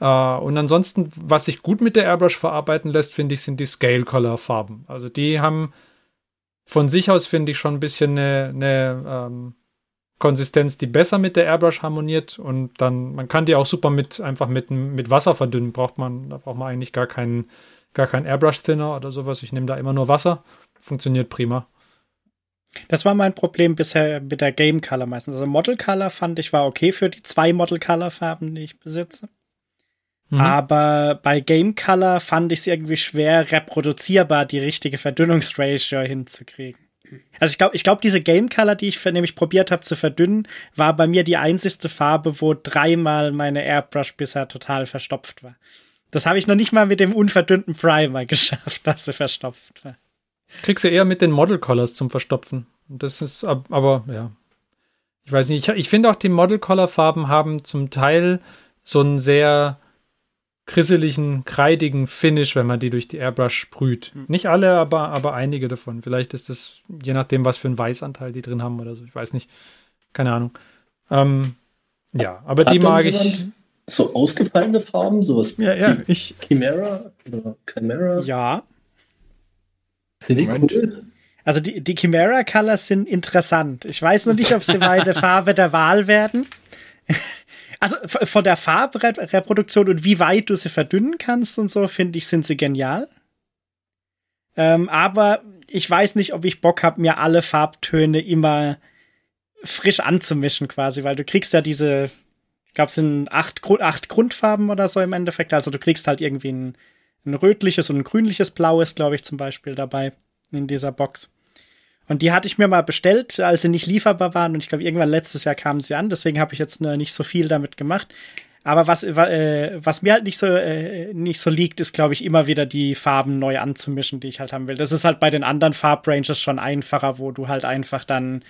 Äh, und ansonsten, was sich gut mit der Airbrush verarbeiten lässt, finde ich, sind die Scale Color Farben. Also die haben von sich aus, finde ich, schon ein bisschen eine, eine ähm, Konsistenz, die besser mit der Airbrush harmoniert und dann, man kann die auch super mit, einfach mit, mit Wasser verdünnen, braucht man, da braucht man eigentlich gar keinen, gar keinen Airbrush Thinner oder sowas. Ich nehme da immer nur Wasser. Funktioniert prima. Das war mein Problem bisher mit der Game Color meistens. Also Model Color fand ich war okay für die zwei Model Color Farben, die ich besitze. Mhm. Aber bei Game Color fand ich es irgendwie schwer reproduzierbar, die richtige Verdünnungsratio hinzukriegen. Also ich glaube, ich glaube, diese Game Color, die ich nämlich probiert habe zu verdünnen, war bei mir die einzigste Farbe, wo dreimal meine Airbrush bisher total verstopft war. Das habe ich noch nicht mal mit dem unverdünnten Primer geschafft, dass sie verstopft war. Kriegst du eher mit den Model Collars zum Verstopfen. Das ist ab- aber, ja. Ich weiß nicht, ich, ich finde auch die Model Collar Farben haben zum Teil so einen sehr krisseligen, kreidigen Finish, wenn man die durch die Airbrush sprüht. Nicht alle, aber, aber einige davon. Vielleicht ist es, je nachdem, was für einen Weißanteil die drin haben oder so. Ich weiß nicht. Keine Ahnung. Ähm, ja, aber Hat die mag ich. So ausgefallene Farben, sowas Ja, ja, ich, Chimera oder Chimera. Ja. Sind die Moment. cool? Also die, die Chimera Colors sind interessant. Ich weiß noch nicht, ob sie meine Farbe der Wahl werden. Also von der Farbreproduktion und wie weit du sie verdünnen kannst und so, finde ich, sind sie genial. Ähm, aber ich weiß nicht, ob ich Bock habe, mir alle Farbtöne immer frisch anzumischen quasi, weil du kriegst ja diese, ich glaube, es sind acht, acht Grundfarben oder so im Endeffekt. Also du kriegst halt irgendwie ein ein rötliches und ein grünliches Blau ist, glaube ich, zum Beispiel dabei in dieser Box. Und die hatte ich mir mal bestellt, als sie nicht lieferbar waren. Und ich glaube, irgendwann letztes Jahr kamen sie an. Deswegen habe ich jetzt ne, nicht so viel damit gemacht. Aber was, äh, was mir halt nicht so, äh, nicht so liegt, ist, glaube ich, immer wieder die Farben neu anzumischen, die ich halt haben will. Das ist halt bei den anderen Farbranges schon einfacher, wo du halt einfach dann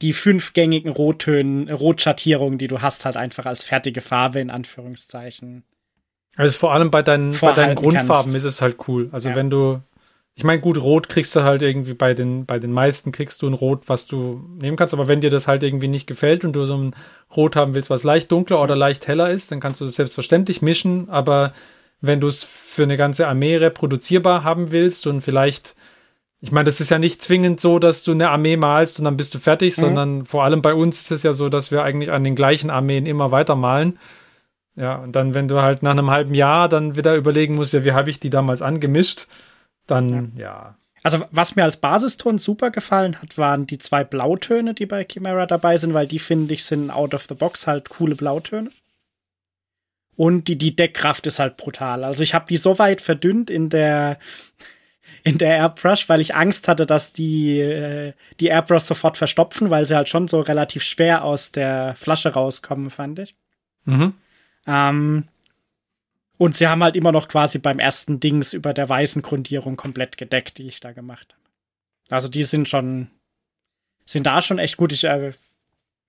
die fünf gängigen Rottönen, Rotschattierungen, die du hast, halt einfach als fertige Farbe in Anführungszeichen. Also vor allem bei deinen, bei deinen Grundfarben kannst. ist es halt cool. Also ja. wenn du, ich meine, gut, Rot kriegst du halt irgendwie bei den, bei den meisten kriegst du ein Rot, was du nehmen kannst, aber wenn dir das halt irgendwie nicht gefällt und du so ein Rot haben willst, was leicht dunkler oder leicht heller ist, dann kannst du das selbstverständlich mischen, aber wenn du es für eine ganze Armee reproduzierbar haben willst und vielleicht, ich meine, das ist ja nicht zwingend so, dass du eine Armee malst und dann bist du fertig, mhm. sondern vor allem bei uns ist es ja so, dass wir eigentlich an den gleichen Armeen immer weiter malen. Ja, und dann, wenn du halt nach einem halben Jahr dann wieder überlegen musst, ja, wie habe ich die damals angemischt? dann ja. ja. Also, was mir als Basiston super gefallen hat, waren die zwei Blautöne, die bei Chimera dabei sind, weil die, finde ich, sind out of the box halt coole Blautöne. Und die, die Deckkraft ist halt brutal. Also, ich habe die so weit verdünnt in der, in der Airbrush, weil ich Angst hatte, dass die, äh, die Airbrush sofort verstopfen, weil sie halt schon so relativ schwer aus der Flasche rauskommen, fand ich. Mhm. Ähm, und sie haben halt immer noch quasi beim ersten Dings über der weißen Grundierung komplett gedeckt, die ich da gemacht habe. Also die sind schon, sind da schon echt gut. Ich äh,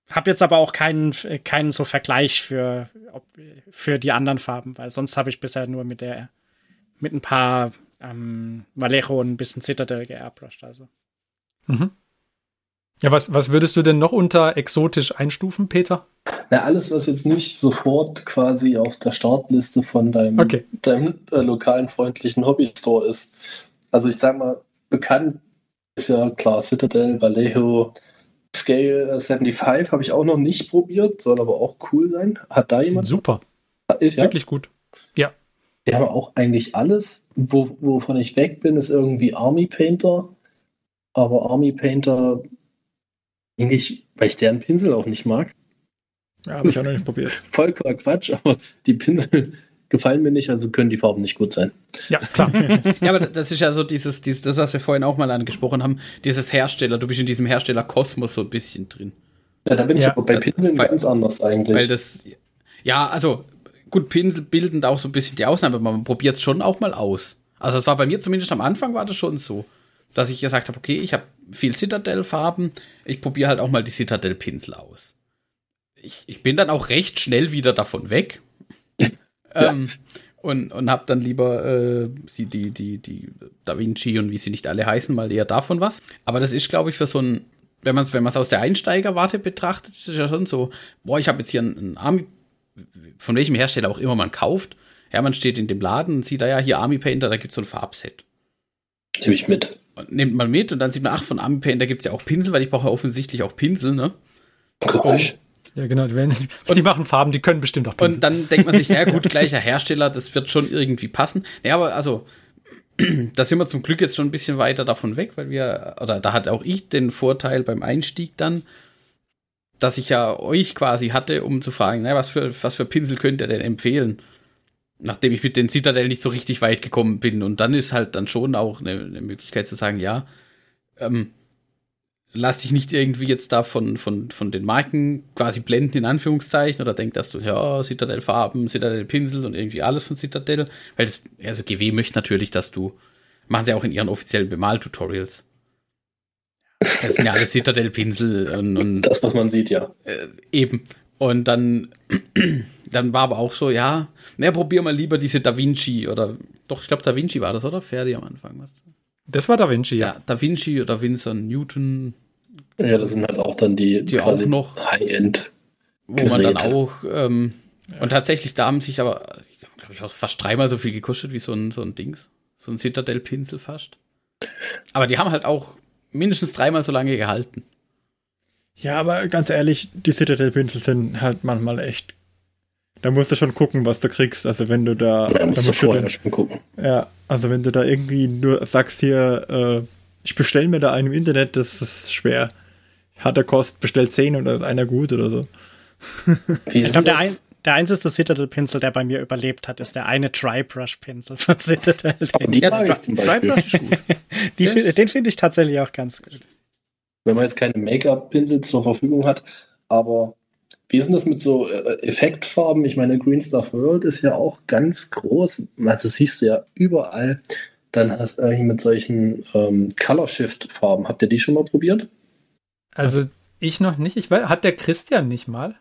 habe jetzt aber auch keinen, keinen so Vergleich für, ob, für die anderen Farben, weil sonst habe ich bisher nur mit der, mit ein paar ähm, Vallejo und ein bisschen Citadel geairbrushed. Also. Mhm. Ja, was, was würdest du denn noch unter exotisch einstufen, Peter? Na, alles, was jetzt nicht sofort quasi auf der Startliste von deinem, okay. deinem äh, lokalen freundlichen Hobby-Store ist. Also ich sag mal, bekannt ist ja klar Citadel, Vallejo, Scale 75 äh, habe ich auch noch nicht probiert, soll aber auch cool sein. Hat da jemand? Super. Ist ja? wirklich gut. Ja. Wir haben auch eigentlich alles. Wo, wovon ich weg bin, ist irgendwie Army Painter. Aber Army Painter eigentlich, weil ich deren Pinsel auch nicht mag. Ja, habe ich auch noch nicht probiert. Vollkommen Quatsch, aber die Pinsel gefallen mir nicht, also können die Farben nicht gut sein. Ja, klar. ja, aber das ist ja so dieses, dieses, das, was wir vorhin auch mal angesprochen haben, dieses Hersteller, du bist in diesem Hersteller-Kosmos so ein bisschen drin. Ja, da bin ja. ich aber bei Pinseln weil, ganz anders eigentlich. Weil das, ja, also gut, Pinsel bilden da auch so ein bisschen die Ausnahme, aber man probiert es schon auch mal aus. Also das war bei mir zumindest am Anfang war das schon so dass ich gesagt habe, okay, ich habe viel Citadel-Farben, ich probiere halt auch mal die Citadel-Pinsel aus. Ich, ich bin dann auch recht schnell wieder davon weg. ja. ähm, und, und habe dann lieber äh, die, die, die, die Da Vinci und wie sie nicht alle heißen, mal eher davon was. Aber das ist, glaube ich, für so ein, wenn man es wenn aus der Einsteigerwarte betrachtet, ist es ja schon so, boah, ich habe jetzt hier einen Army, von welchem Hersteller auch immer man kauft. Ja, man steht in dem Laden und sieht da ja hier Army Painter, da gibt es so ein Farbset. Nehme ich mit nimmt man mit und dann sieht man, ach, von Army da gibt es ja auch Pinsel, weil ich brauche ja offensichtlich auch Pinsel, ne? Und, ja, genau. Die, werden, und, die machen Farben, die können bestimmt auch Pinsel. Und dann denkt man sich, ja gut, gleicher Hersteller, das wird schon irgendwie passen. Ja, aber also, da sind wir zum Glück jetzt schon ein bisschen weiter davon weg, weil wir, oder da hat auch ich den Vorteil beim Einstieg dann, dass ich ja euch quasi hatte, um zu fragen, naja, was für, was für Pinsel könnt ihr denn empfehlen? Nachdem ich mit den Citadel nicht so richtig weit gekommen bin. Und dann ist halt dann schon auch eine, eine Möglichkeit zu sagen, ja, ähm, lass dich nicht irgendwie jetzt da von, von, von den Marken quasi blenden, in Anführungszeichen, oder denk, dass du, ja, Citadel-Farben, Citadel-Pinsel und irgendwie alles von Citadel. Weil das, also GW möchte natürlich, dass du, machen sie auch in ihren offiziellen Bemal-Tutorials. Das sind ja alle Citadel-Pinsel und, und, Das, was man sieht, ja. Äh, eben. Und dann, dann war aber auch so, ja, na, probier mal lieber diese Da Vinci oder, doch, ich glaube, Da Vinci war das, oder? Ferdi am Anfang, was? Das war Da Vinci, ja. ja Da Vinci oder Vincent Newton. Ja, das sind halt auch dann die, die auch noch High-End. Wo man dann auch, ähm, ja. und tatsächlich, da haben sich aber, glaube ich, auch fast dreimal so viel gekostet wie so ein, so ein Dings. So ein Citadel-Pinsel fast. Aber die haben halt auch mindestens dreimal so lange gehalten. Ja, aber ganz ehrlich, die Citadel-Pinsel sind halt manchmal echt. Da musst du schon gucken, was du kriegst. Also wenn du da. Ja, musst du vorher den, schon gucken. Ja, also wenn du da irgendwie nur sagst hier, äh, ich bestelle mir da einen im Internet, das ist schwer. Hat der Kost, bestellt 10 oder ist einer gut oder so. ich glaube, der, ein, der einzige Citadel-Pinsel, der bei mir überlebt hat, ist der eine Dry-Brush-Pinsel von Citadel. Aber die Ja, mag ich zum Beispiel. Drybrush ist gut. Die, Yes. find- den finde ich tatsächlich auch ganz gut. wenn man jetzt keine Make-up-Pinsel zur Verfügung hat. Aber wie ist denn das mit so äh, Effektfarben? Ich meine, Green Stuff World ist ja auch ganz groß. Also das siehst du ja überall. Dann hast du äh, mit solchen ähm, Color Shift Farben. Habt ihr die schon mal probiert? Also ich noch nicht. Ich weiß, hat der Christian nicht mal?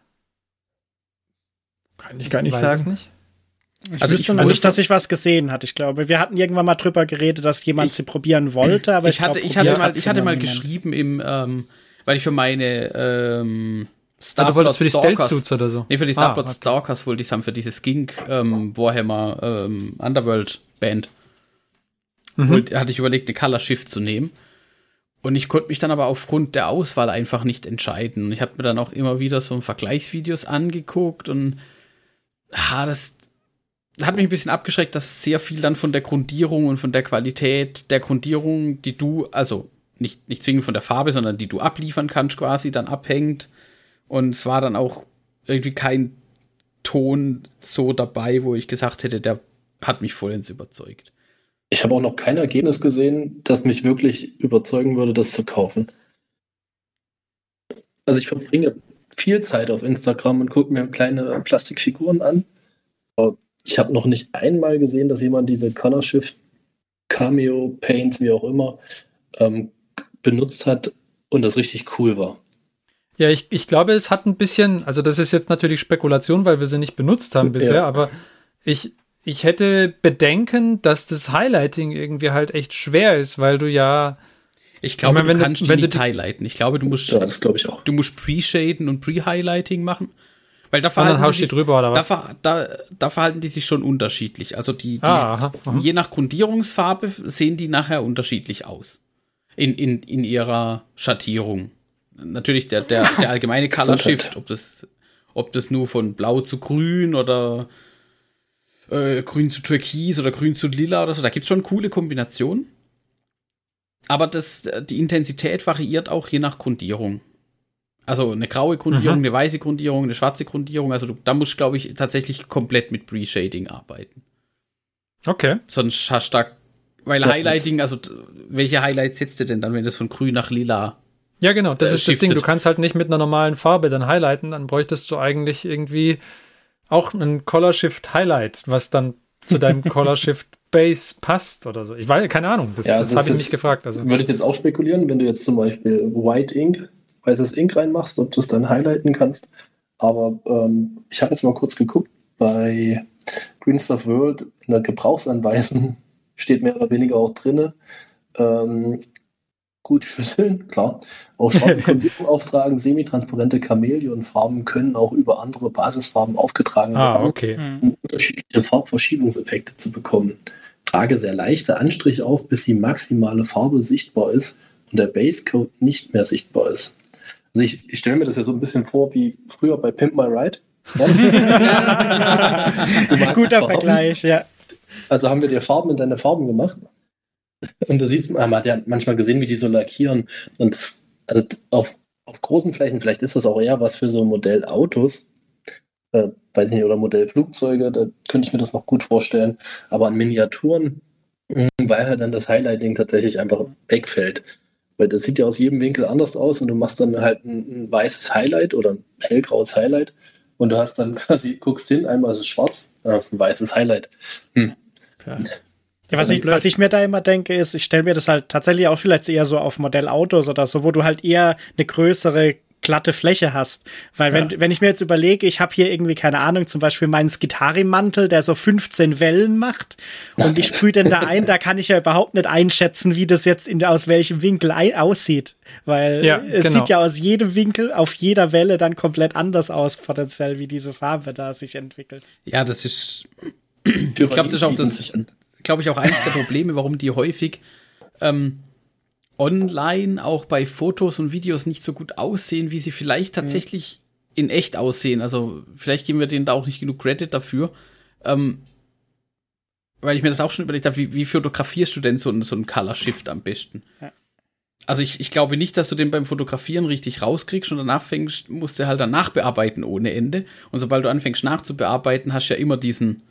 Kann ich gar nicht Weiß sagen. es nicht. Ich Also wüsste ich- noch also nicht, dass ich was gesehen hatte. Ich glaube, wir hatten irgendwann mal drüber geredet, dass jemand Ich- sie probieren wollte, aber ich, ich hatte, glaub, ich hatte mal, ich hatte mal geschrieben im, ähm, weil ich für meine ähm, Ah, Starplot du wolltest für die Stealth-Suits oder so? Nee, für die Ah, Starplot okay. Stalkers wollte ich haben, für diese Skink ähm, Warhammer ähm, Underworld Band. Mhm. Hatte ich überlegt, eine Color Shift zu nehmen. Und ich konnte mich dann aber aufgrund der Auswahl einfach nicht entscheiden. Und ich habe mir dann auch immer wieder so Vergleichsvideos angeguckt und ah, das hat mich ein bisschen abgeschreckt, dass sehr viel dann von der Grundierung und von der Qualität der Grundierung, die du, also nicht, nicht zwingend von der Farbe, sondern die du abliefern kannst, quasi dann abhängt. Und es war dann auch irgendwie kein Ton so dabei, wo ich gesagt hätte, der hat mich vollends überzeugt. Ich habe auch noch kein Ergebnis gesehen, das mich wirklich überzeugen würde, das zu kaufen. Also ich verbringe viel Zeit auf Instagram und gucke mir kleine Plastikfiguren an. Aber ich habe noch nicht einmal gesehen, dass jemand diese Color Shift Cameo Paints, wie auch immer, ähm, benutzt hat und das richtig cool war. Ja, ich, ich glaube, es hat ein bisschen, also das ist jetzt natürlich Spekulation, weil wir sie nicht benutzt haben bisher, Ja. aber ich, ich hätte Bedenken, dass das Highlighting irgendwie halt echt schwer ist, weil du ja, Ich glaube, meine, wenn du du- kannst die wenn du nicht die- highlighten. Ich glaube, du musst, Ja, das glaube ich auch. du musst Pre-Shaden und Pre-Highlighting machen. Weil da verhalten, du sich, drüber oder da, was? ver, da, da verhalten die sich schon unterschiedlich. Also die, die Ah, aha, aha. je nach Grundierungsfarbe sehen die nachher unterschiedlich aus. In, in, in ihrer Schattierung. Natürlich der, der, der allgemeine Color. Shift, ob das, ob das nur von blau zu grün oder äh, grün zu türkis oder grün zu lila oder so, da gibt es schon coole Kombinationen. Aber das, die Intensität variiert auch je nach Grundierung. Also eine graue Grundierung, Mhm. eine weiße Grundierung, eine schwarze Grundierung. Also du, da musst du, glaube ich, tatsächlich komplett mit Pre-Shading arbeiten. Okay. Sonst hast du da, weil Ja, Highlighting, also welche Highlights setzt du denn dann, wenn das von grün nach lila? Ja, genau, das Äh, ist das Ding. Du kannst halt nicht mit einer normalen Farbe dann highlighten, dann bräuchtest du eigentlich irgendwie auch einen Color Shift Highlight, was dann zu deinem Color Shift Base passt oder so. Ich weiß, keine Ahnung, das, Ja, das das habe ich nicht gefragt. Also. Würde ich jetzt auch spekulieren, wenn du jetzt zum Beispiel White Ink, weißes Ink reinmachst, ob du es dann highlighten kannst. Aber ähm, ich habe jetzt mal kurz geguckt, bei Green Stuff World in der Gebrauchsanweisung steht mehr oder weniger auch drinne. Ähm, gut schüsseln, klar. Auch schwarze Grundierung auftragen, semitransparente Chamäleonfarben können auch über andere Basisfarben aufgetragen Ah, werden okay. Hm. um unterschiedliche Farbverschiebungseffekte zu bekommen. Trage sehr leichte Anstriche auf, bis die maximale Farbe sichtbar ist und der Basecoat nicht mehr sichtbar ist. Also ich, ich stelle mir das ja so ein bisschen vor wie früher bei Pimp My Ride. Magst Guter Farben. Vergleich, ja. Also haben wir dir Farben in deine Farben gemacht. Und da siehst man, hat ja manchmal gesehen, wie die so lackieren. Und das, also auf, auf großen Flächen, vielleicht ist das auch eher was für so Modellautos, äh, weiß nicht, oder Modellflugzeuge, da könnte ich mir das noch gut vorstellen. Aber an Miniaturen, mh, weil halt dann das Highlighting tatsächlich einfach wegfällt. Weil das sieht ja aus jedem Winkel anders aus und du machst dann halt ein, ein weißes Highlight oder ein hellgraues Highlight und du hast dann quasi, guckst hin, einmal ist es schwarz, dann hast du ein weißes Highlight. Hm. Ja, was, ich, was ich mir da immer denke, ist, ich stelle mir das halt tatsächlich auch vielleicht eher so auf Modellautos oder so, wo du halt eher eine größere glatte Fläche hast. Weil wenn, wenn ich mir jetzt überlege, ich habe hier irgendwie, keine Ahnung, zum Beispiel meinen Skitari-Mantel, der so 15 Wellen macht und ich sprühe den da ein, da kann ich ja überhaupt nicht einschätzen, wie das jetzt in, aus welchem Winkel ei- aussieht. Weil Ja, es genau. sieht ja aus jedem Winkel auf jeder Welle dann komplett anders aus, potenziell, wie diese Farbe da sich entwickelt. Ja, das ist, ich glaube, das ist auch das, glaube ich, auch eines der Probleme, warum die häufig ähm, online auch bei Fotos und Videos nicht so gut aussehen, wie sie vielleicht tatsächlich in echt aussehen. Also vielleicht geben wir denen da auch nicht genug Credit dafür. Ähm, weil ich mir das auch schon überlegt habe, wie, wie fotografierst du denn so, einen- so einen Color Shift am besten? Ja. Also ich, ich glaube nicht, dass du den beim Fotografieren richtig rauskriegst und danach fängst, musst du halt dann nachbearbeiten ohne Ende. Und sobald du anfängst nachzubearbeiten, hast du ja immer diesen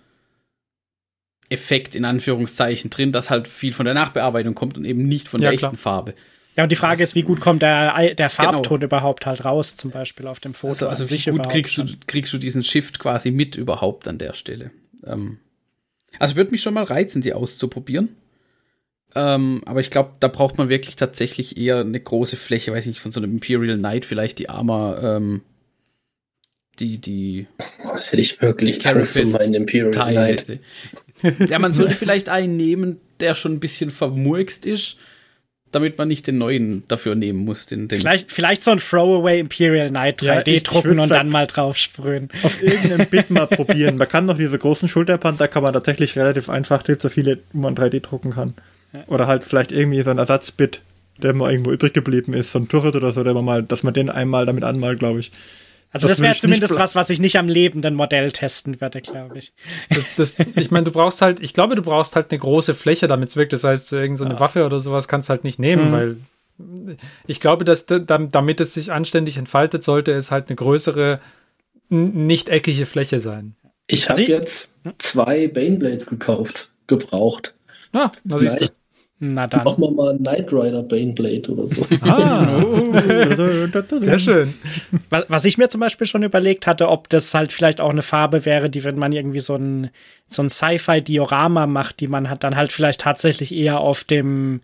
Effekt in Anführungszeichen drin, dass halt viel von der Nachbearbeitung kommt und eben nicht von Ja, der klar. echten Farbe. Ja, und die Frage Das- ist, wie gut kommt der, der Farbton überhaupt halt raus, zum Beispiel auf dem Foto. Also, also wie gut kriegst du, kriegst du diesen Shift quasi mit überhaupt an der Stelle. Ähm, also würde mich schon mal reizen, die auszuprobieren. Ähm, aber ich glaube, da braucht man wirklich tatsächlich eher eine große Fläche, weiß nicht, von so einem Imperial Knight, vielleicht die Armor, ähm, die, die Das hätte ich wirklich Die Angst um meinen Imperial Knight. Ja, man sollte vielleicht einen nehmen, der schon ein bisschen vermurkst ist, damit man nicht den neuen dafür nehmen muss. Den, den Vielleicht, vielleicht so ein Throwaway Imperial Knight Ja, 3D ich- ich drucken und dann mal drauf sprühen. Auf irgendeinem Bit mal probieren. Man kann doch diese großen Schulterpanzer kann man tatsächlich relativ einfach, gibt so viele, wo man 3D drucken kann. Oder halt vielleicht irgendwie so ein Ersatzbit, der mal irgendwo übrig geblieben ist, so ein Turret oder so, der man mal, dass man den einmal damit anmalt, glaube ich. Also Das das, wäre zumindest was, was ich nicht am lebenden Modell testen würde, glaube ich. Das, das, ich meine, du brauchst halt, ich glaube, du brauchst halt eine große Fläche, damit es wirkt. Das heißt, irgendeine so eine Waffe oder sowas kannst du halt nicht nehmen, Mhm. weil ich glaube, dass da- dam- damit es sich anständig entfaltet, sollte es halt eine größere, nicht eckige Fläche sein. Ich habe jetzt zwei Baneblades gekauft, gebraucht. Ah, da siehst du. Na dann. Machen wir mal Knight Rider Baneblade oder so. Ah, sehr schön. Was, was ich mir zum Beispiel schon überlegt hatte, ob das halt vielleicht auch eine Farbe wäre, die, wenn man irgendwie so ein, so ein Sci-Fi-Diorama macht, die man hat dann halt vielleicht tatsächlich eher auf dem,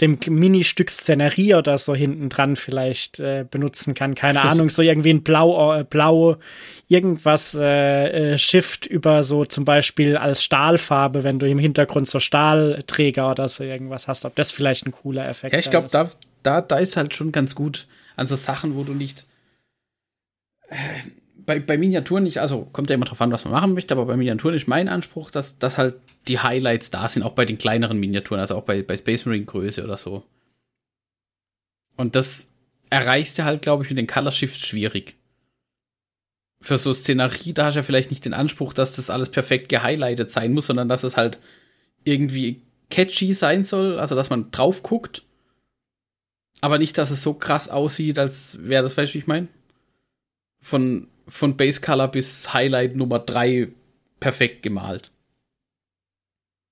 dem Ministück Szenerie oder so hinten dran vielleicht äh, benutzen kann. Keine Ahnung, so irgendwie ein Blau, äh, Blau, irgendwas äh, äh, Shift über so zum Beispiel als Stahlfarbe, wenn du im Hintergrund so Stahlträger oder so irgendwas hast, ob das vielleicht ein cooler Effekt Ja, ich glaube, ist. da, da, da ist halt schon ganz gut an so Sachen, wo du nicht. äh, Bei, bei Miniaturen nicht, also kommt ja immer drauf an, was man machen möchte, aber bei Miniaturen ist mein Anspruch, dass, dass halt die Highlights da sind, auch bei den kleineren Miniaturen, also auch bei, bei Space Marine Größe oder so. Und das erreichst du halt, glaube ich, mit den Color Shifts schwierig. Für so Szenerie, da hast du ja vielleicht nicht den Anspruch, dass das alles perfekt gehighlightet sein muss, sondern dass es halt irgendwie catchy sein soll, also dass man drauf guckt, aber nicht, dass es so krass aussieht, als wäre das, weißt du, wie ich meine? Von, von Base Color bis Highlight Nummer 3 perfekt gemalt.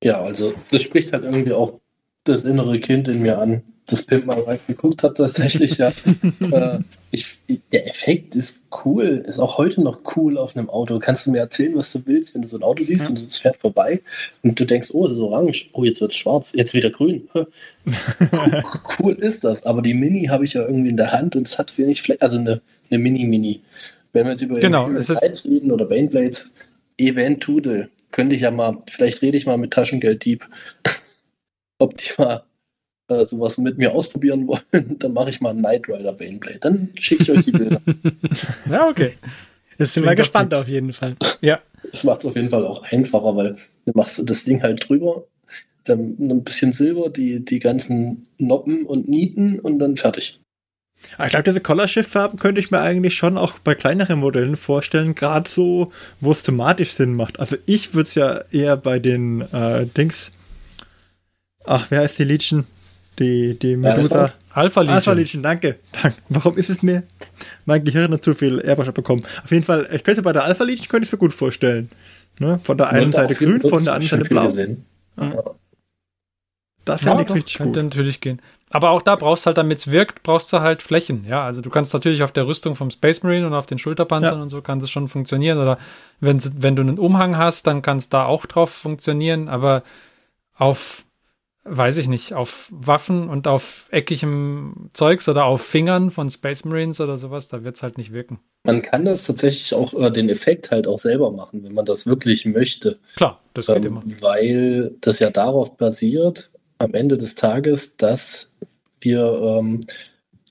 Ja, also das spricht halt irgendwie auch das innere Kind in mir an, das Pimp mal reingeguckt hat tatsächlich, ja. äh, ich, der Effekt ist cool, ist auch heute noch cool auf einem Auto. Kannst du mir erzählen, was du willst, wenn du so ein Auto siehst Ja. und es fährt vorbei und du denkst, oh, es ist orange, oh, jetzt wird es schwarz, jetzt wieder grün. cool ist das, aber die Mini habe ich ja irgendwie in der Hand und es hat wenig Fleck, also eine, eine Mini-Mini. Wenn wir jetzt über Genau, Imperial es ist- Knights reden oder Baneblades, eventuell könnte ich ja mal, vielleicht rede ich mal mit Taschengelddieb, ob die mal äh, sowas mit mir ausprobieren wollen, dann mache ich mal einen Knight Rider Baneblade. Dann schicke ich euch die Bilder. Ja, okay. Jetzt sind wir gespannt auf jeden Fall. Ja, Das macht es auf jeden Fall auch einfacher, weil du machst das Ding halt drüber, dann ein bisschen Silber, die, die ganzen Noppen und Nieten und dann fertig. Aber ich glaube, diese Color Shift Farben könnte ich mir eigentlich schon auch bei kleineren Modellen vorstellen, gerade so, wo es thematisch Sinn macht. Also ich würde es ja eher bei den äh, Dings. Ach, wer heißt die Legion? Die, die Medusa. Alpha? Legion. Alpha Legion, danke. danke. Warum ist es mir? Mein Gehirn hat zu viel Airbrush bekommen. Auf jeden Fall, ich könnte bei der Alpha Legion könnte ich mir gut vorstellen. Ne? Von der einen Seite grün, von der anderen Seite blau. gesehen. Das Ja, fände ich doch, richtig könnte gut. natürlich gehen. Aber auch da brauchst du halt, damit es wirkt, brauchst du halt Flächen. Ja, also du kannst natürlich auf der Rüstung vom Space Marine und auf den Schulterpanzern Ja. und so kann das schon funktionieren. Oder wenn, wenn du einen Umhang hast, dann kann es da auch drauf funktionieren. Aber auf, weiß ich nicht, auf Waffen und auf eckigem Zeugs oder auf Fingern von Space Marines oder sowas, da wird es halt nicht wirken. Man kann das tatsächlich auch äh, den Effekt halt auch selber machen, wenn man das wirklich möchte. Klar, das geht Ähm, immer. weil das ja darauf basiert, am Ende des Tages, dass wir ähm,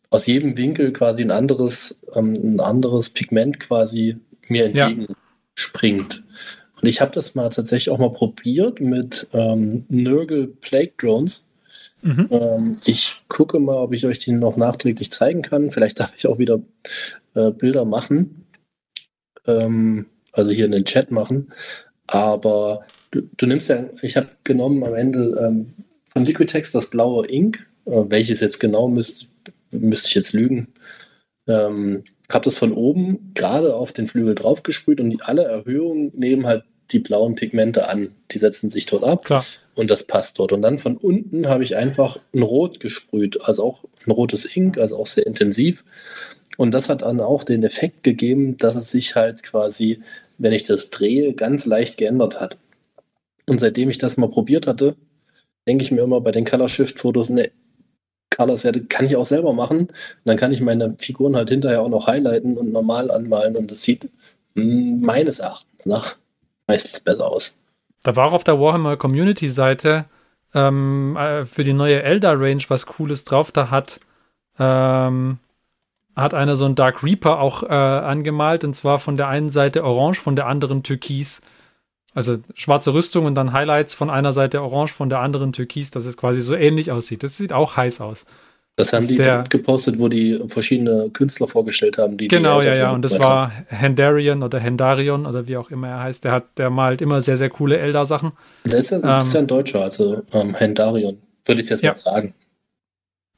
aus jedem Winkel quasi ein anderes, ähm, ein anderes Pigment quasi mir Ja. entgegenspringt. Und ich habe das mal tatsächlich auch mal probiert mit ähm, Nurgle Plague Drones. Mhm. Ähm, ich gucke mal, ob ich euch die noch nachträglich zeigen kann. Vielleicht darf ich auch wieder äh, Bilder machen. Ähm, also hier in den Chat machen. Aber du, du nimmst ja, ich habe genommen am Ende ähm, von Liquitex das blaue Ink Äh, welches jetzt genau müsste, müsste ich jetzt lügen. Ähm, habe das von oben gerade auf den Flügel draufgesprüht und die, alle Erhöhungen nehmen halt die blauen Pigmente an. Die setzen sich dort ab Klar. und das passt dort. Und dann von unten habe ich einfach ein Rot gesprüht, also auch ein rotes Ink, also auch sehr intensiv. Und das hat dann auch den Effekt gegeben, dass es sich halt quasi, wenn ich das drehe, ganz leicht geändert hat. Und seitdem ich das mal probiert hatte, denke ich mir immer bei den Color Shift Fotos, ne, Color Set kann ich auch selber machen. Und dann kann ich meine Figuren halt hinterher auch noch highlighten und normal anmalen und das sieht mh, meines Erachtens nach meistens besser aus. Da war auf der Warhammer Community Seite ähm, äh, für die neue Elder Range was Cooles drauf. Da hat, ähm, hat einer so einen Dark Reaper auch äh, angemalt und zwar von der einen Seite orange, von der anderen türkis. Also schwarze Rüstung und dann Highlights von einer Seite orange, von der anderen türkis, dass es quasi so ähnlich aussieht. Das sieht auch heiß aus. Das haben Ist die der- gepostet, wo die verschiedene Künstler vorgestellt haben. Die Genau, die ja, ja. Und das war Hendarion oder Hendarion oder wie auch immer er heißt. Der hat, der malt immer sehr, sehr coole Elder-Sachen. haben. Der ist ja, das ist Ähm, ja ein Deutscher, also ähm, Hendarion, würde ich jetzt Ja. mal sagen.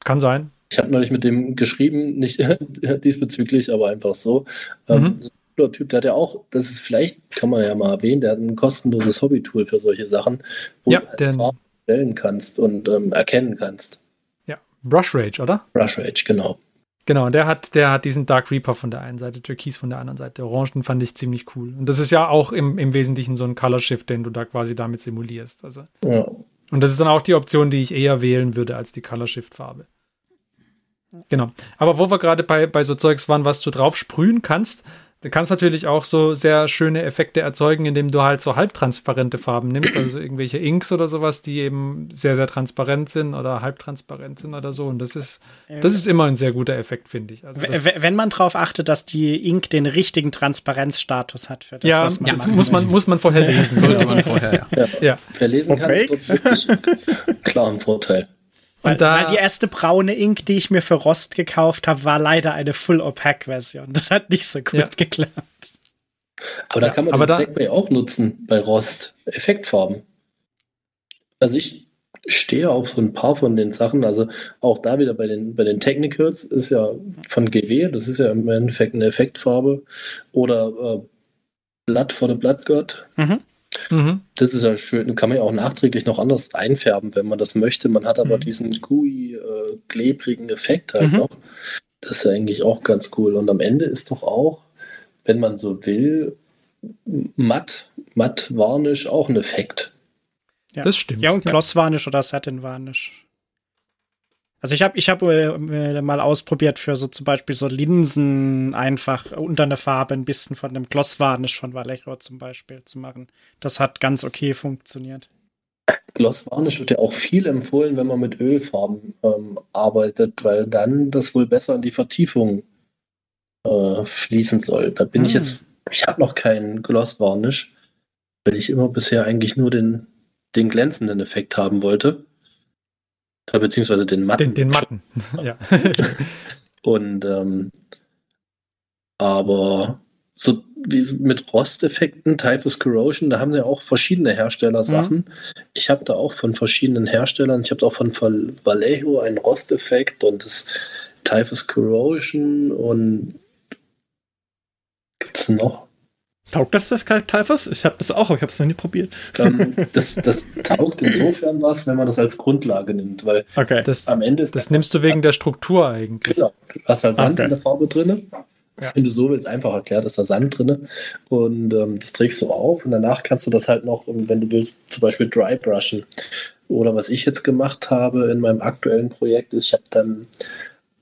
Kann sein. Ich habe neulich mit dem geschrieben, nicht diesbezüglich, aber einfach so. Ähm, Mhm. So ein cooler Typ, der hat ja auch, das ist vielleicht, kann man ja mal erwähnen, der hat ein kostenloses Hobby-Tool für solche Sachen, wo Ja, du halt stellen kannst und ähm, erkennen kannst. Ja. Brush Rage, oder? Brush Rage, genau. Genau, und der hat, der hat diesen Dark Reaper von der einen Seite, Türkis von der anderen Seite. Orange, den fand ich ziemlich cool. Und das ist ja auch im, im Wesentlichen so ein Color Shift, den du da quasi damit simulierst. Also, Ja. und das ist dann auch die Option, die ich eher wählen würde als die Color Shift Farbe. Genau. Aber wo wir gerade bei, bei so Zeugs waren, was du drauf sprühen kannst, du kannst natürlich auch so sehr schöne Effekte erzeugen, indem du halt so halbtransparente Farben nimmst, also irgendwelche Inks oder sowas, die eben sehr, sehr transparent sind oder halbtransparent sind oder so. Und das ist, das ist immer ein sehr guter Effekt, finde ich. Also das, Wenn man darauf achtet, dass die Ink den richtigen Transparenzstatus hat für das, ja, was man das machen muss man, muss man vorher lesen. Sollte man vorher, ja. ja. Wer lesen kann, Okay. ist wirklich klar ein Vorteil. Weil, Und da- weil die erste braune Ink, die ich mir für Rost gekauft habe, war leider eine Full Opaque Version. Das hat nicht so gut Ja. geklappt. Aber da Ja, kann man aber den da- Segway auch nutzen bei Rost. Effektfarben. Also ich stehe auf so ein paar von den Sachen. Also auch da wieder bei den, bei den Technicals ist ja von GW, das ist ja im Endeffekt eine Effektfarbe. Oder äh, Blood for the Blood God. Mhm. Mhm. Das ist ja schön, kann man ja auch nachträglich noch anders einfärben, wenn man das möchte. Man hat aber Mhm. diesen gooey, äh, klebrigen Effekt halt Mhm. noch. Das ist ja eigentlich auch ganz cool. Und am Ende ist doch auch, wenn man so will, matt, matt Varnish auch ein Effekt. Ja. Das stimmt. Ja, und Gloss Varnish oder Satin Varnish. Also ich habe ich hab, äh, mal ausprobiert für so zum Beispiel so Linsen einfach unter eine Farbe ein bisschen von dem Gloss Varnish von Vallejo zum Beispiel zu machen. Das hat ganz okay funktioniert. Gloss Varnish wird ja auch viel empfohlen, wenn man mit Ölfarben ähm, arbeitet, weil dann das wohl besser in die Vertiefung äh, fließen soll. Da bin ich Hm. jetzt, ich habe noch keinen Gloss Varnish, weil ich immer bisher eigentlich nur den, den glänzenden Effekt haben wollte. Äh, beziehungsweise den matten. Den, den Matten. ja. Und ähm, aber so wie mit Rosteffekten, Typhus Corrosion, da haben ja auch verschiedene Hersteller Sachen. Ich habe da auch von verschiedenen Herstellern, ich habe auch von Val- Vallejo einen Rosteffekt und das Typhus Corrosion und gibt es noch? Taugt das das Typhus? Ich habe das auch, aber ich habe es noch nie probiert. ähm, das, das taugt insofern was, wenn man das als Grundlage nimmt, weil Okay. Das, am Ende ist das nimmst du wegen der Struktur eigentlich. Genau. Du hast halt Sand Okay. in der Farbe drin. Ja. Wenn du so willst, einfach erklärt, ist da Sand drin. Und ähm, das trägst du auf. Und danach kannst du das halt noch, ähm, wenn du willst, zum Beispiel dry brushen. Oder was ich jetzt gemacht habe in meinem aktuellen Projekt, ist, ich habe dann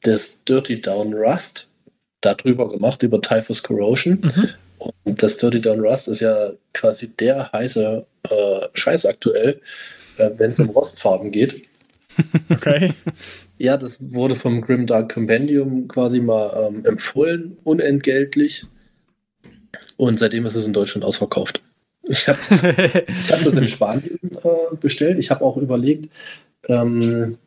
das Dirty Down Rust darüber gemacht, über Typhus Corrosion. Mhm. Und das Dirty Down Rust ist ja quasi der heiße äh, Scheiß aktuell, äh, wenn es um Rostfarben geht. Okay. Ja, das wurde vom Grim Dark Compendium quasi mal ähm, empfohlen, unentgeltlich. Und seitdem ist es in Deutschland ausverkauft. Ich habe das, ich hab das in Spanien äh, bestellt. Ich habe auch überlegt, ähm,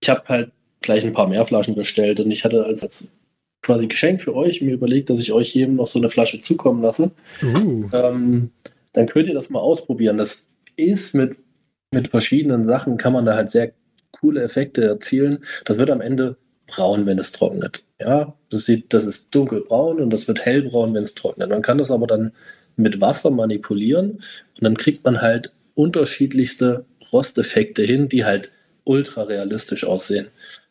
ich habe halt gleich ein paar mehr Flaschen bestellt und ich hatte als, als quasi Geschenk für euch mir überlegt, dass ich euch jedem noch so eine Flasche zukommen lasse. Uh. Ähm, dann könnt ihr das mal ausprobieren. Das ist mit, mit verschiedenen Sachen, kann man da halt sehr coole Effekte erzielen. Das wird am Ende braun, wenn es trocknet. Ja, das sieht, das ist dunkelbraun und das wird hellbraun, wenn es trocknet. Man kann das aber dann mit Wasser manipulieren und dann kriegt man halt unterschiedlichste Rosteffekte hin, die halt ultra realistisch aussehen.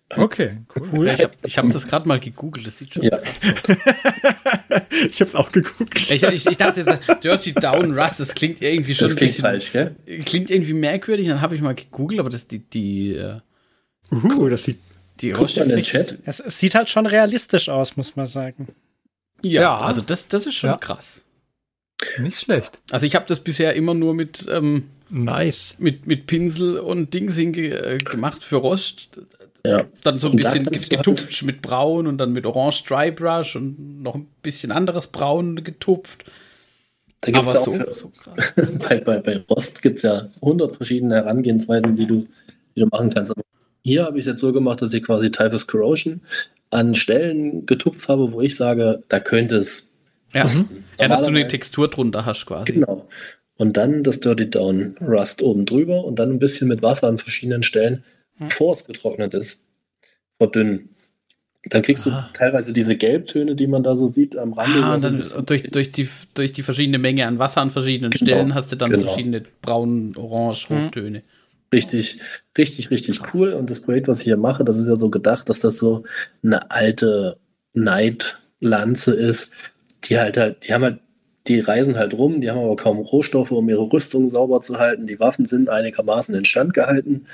Okay, cool. Ich habe hab das gerade mal gegoogelt, das sieht schon Ja. krass aus. ich hab's auch geguckt. Ich, ich, ich dachte jetzt, Dirty Down Rust, das klingt irgendwie schon Das ein klingt bisschen, falsch, gell? klingt irgendwie merkwürdig. Dann habe ich mal gegoogelt, aber das die die Uh, das sieht. die Chat. Es, es sieht halt schon realistisch aus, muss man sagen. Ja, Ja. also das das ist schon Ja. krass. Nicht schlecht. Also ich habe das bisher immer nur mit ähm, Nice. mit, mit Pinsel und Dings hinge äh, gemacht für Rost. Ja. Dann so ein Und bisschen halt- getupft mit Braun und dann mit Orange Dry Brush und noch ein bisschen anderes Braun getupft. Da gibt Aber es ja auch so, so bei, bei, bei Rost gibt es ja 100 verschiedene Herangehensweisen, die du, die du machen kannst. Aber hier habe ich es jetzt so gemacht, dass ich quasi Typhus Corrosion an Stellen getupft habe, wo ich sage, da könnte es. Ja. passen. ja, dass du eine Textur drunter hast quasi. Genau. Und dann das Dirty Down Rust oben drüber und dann ein bisschen mit Wasser an verschiedenen Stellen. Bevor es getrocknet ist, verdünnen. Dann kriegst du Ah. teilweise diese Gelbtöne, die man da so sieht am Rande. Ah, und so dann bisschen- durch, durch, die, durch die verschiedene Menge an Wasser an verschiedenen Genau, Stellen hast du dann genau. verschiedene braun, orange, Mhm. rottöne. Richtig, richtig, richtig cool. Und das Projekt, was ich hier mache, das ist ja so gedacht, dass das so eine alte Neidlanze ist. Die halt halt, die haben halt, die reisen halt rum, die haben aber kaum Rohstoffe, um ihre Rüstung sauber zu halten. Die Waffen sind einigermaßen instand gehalten.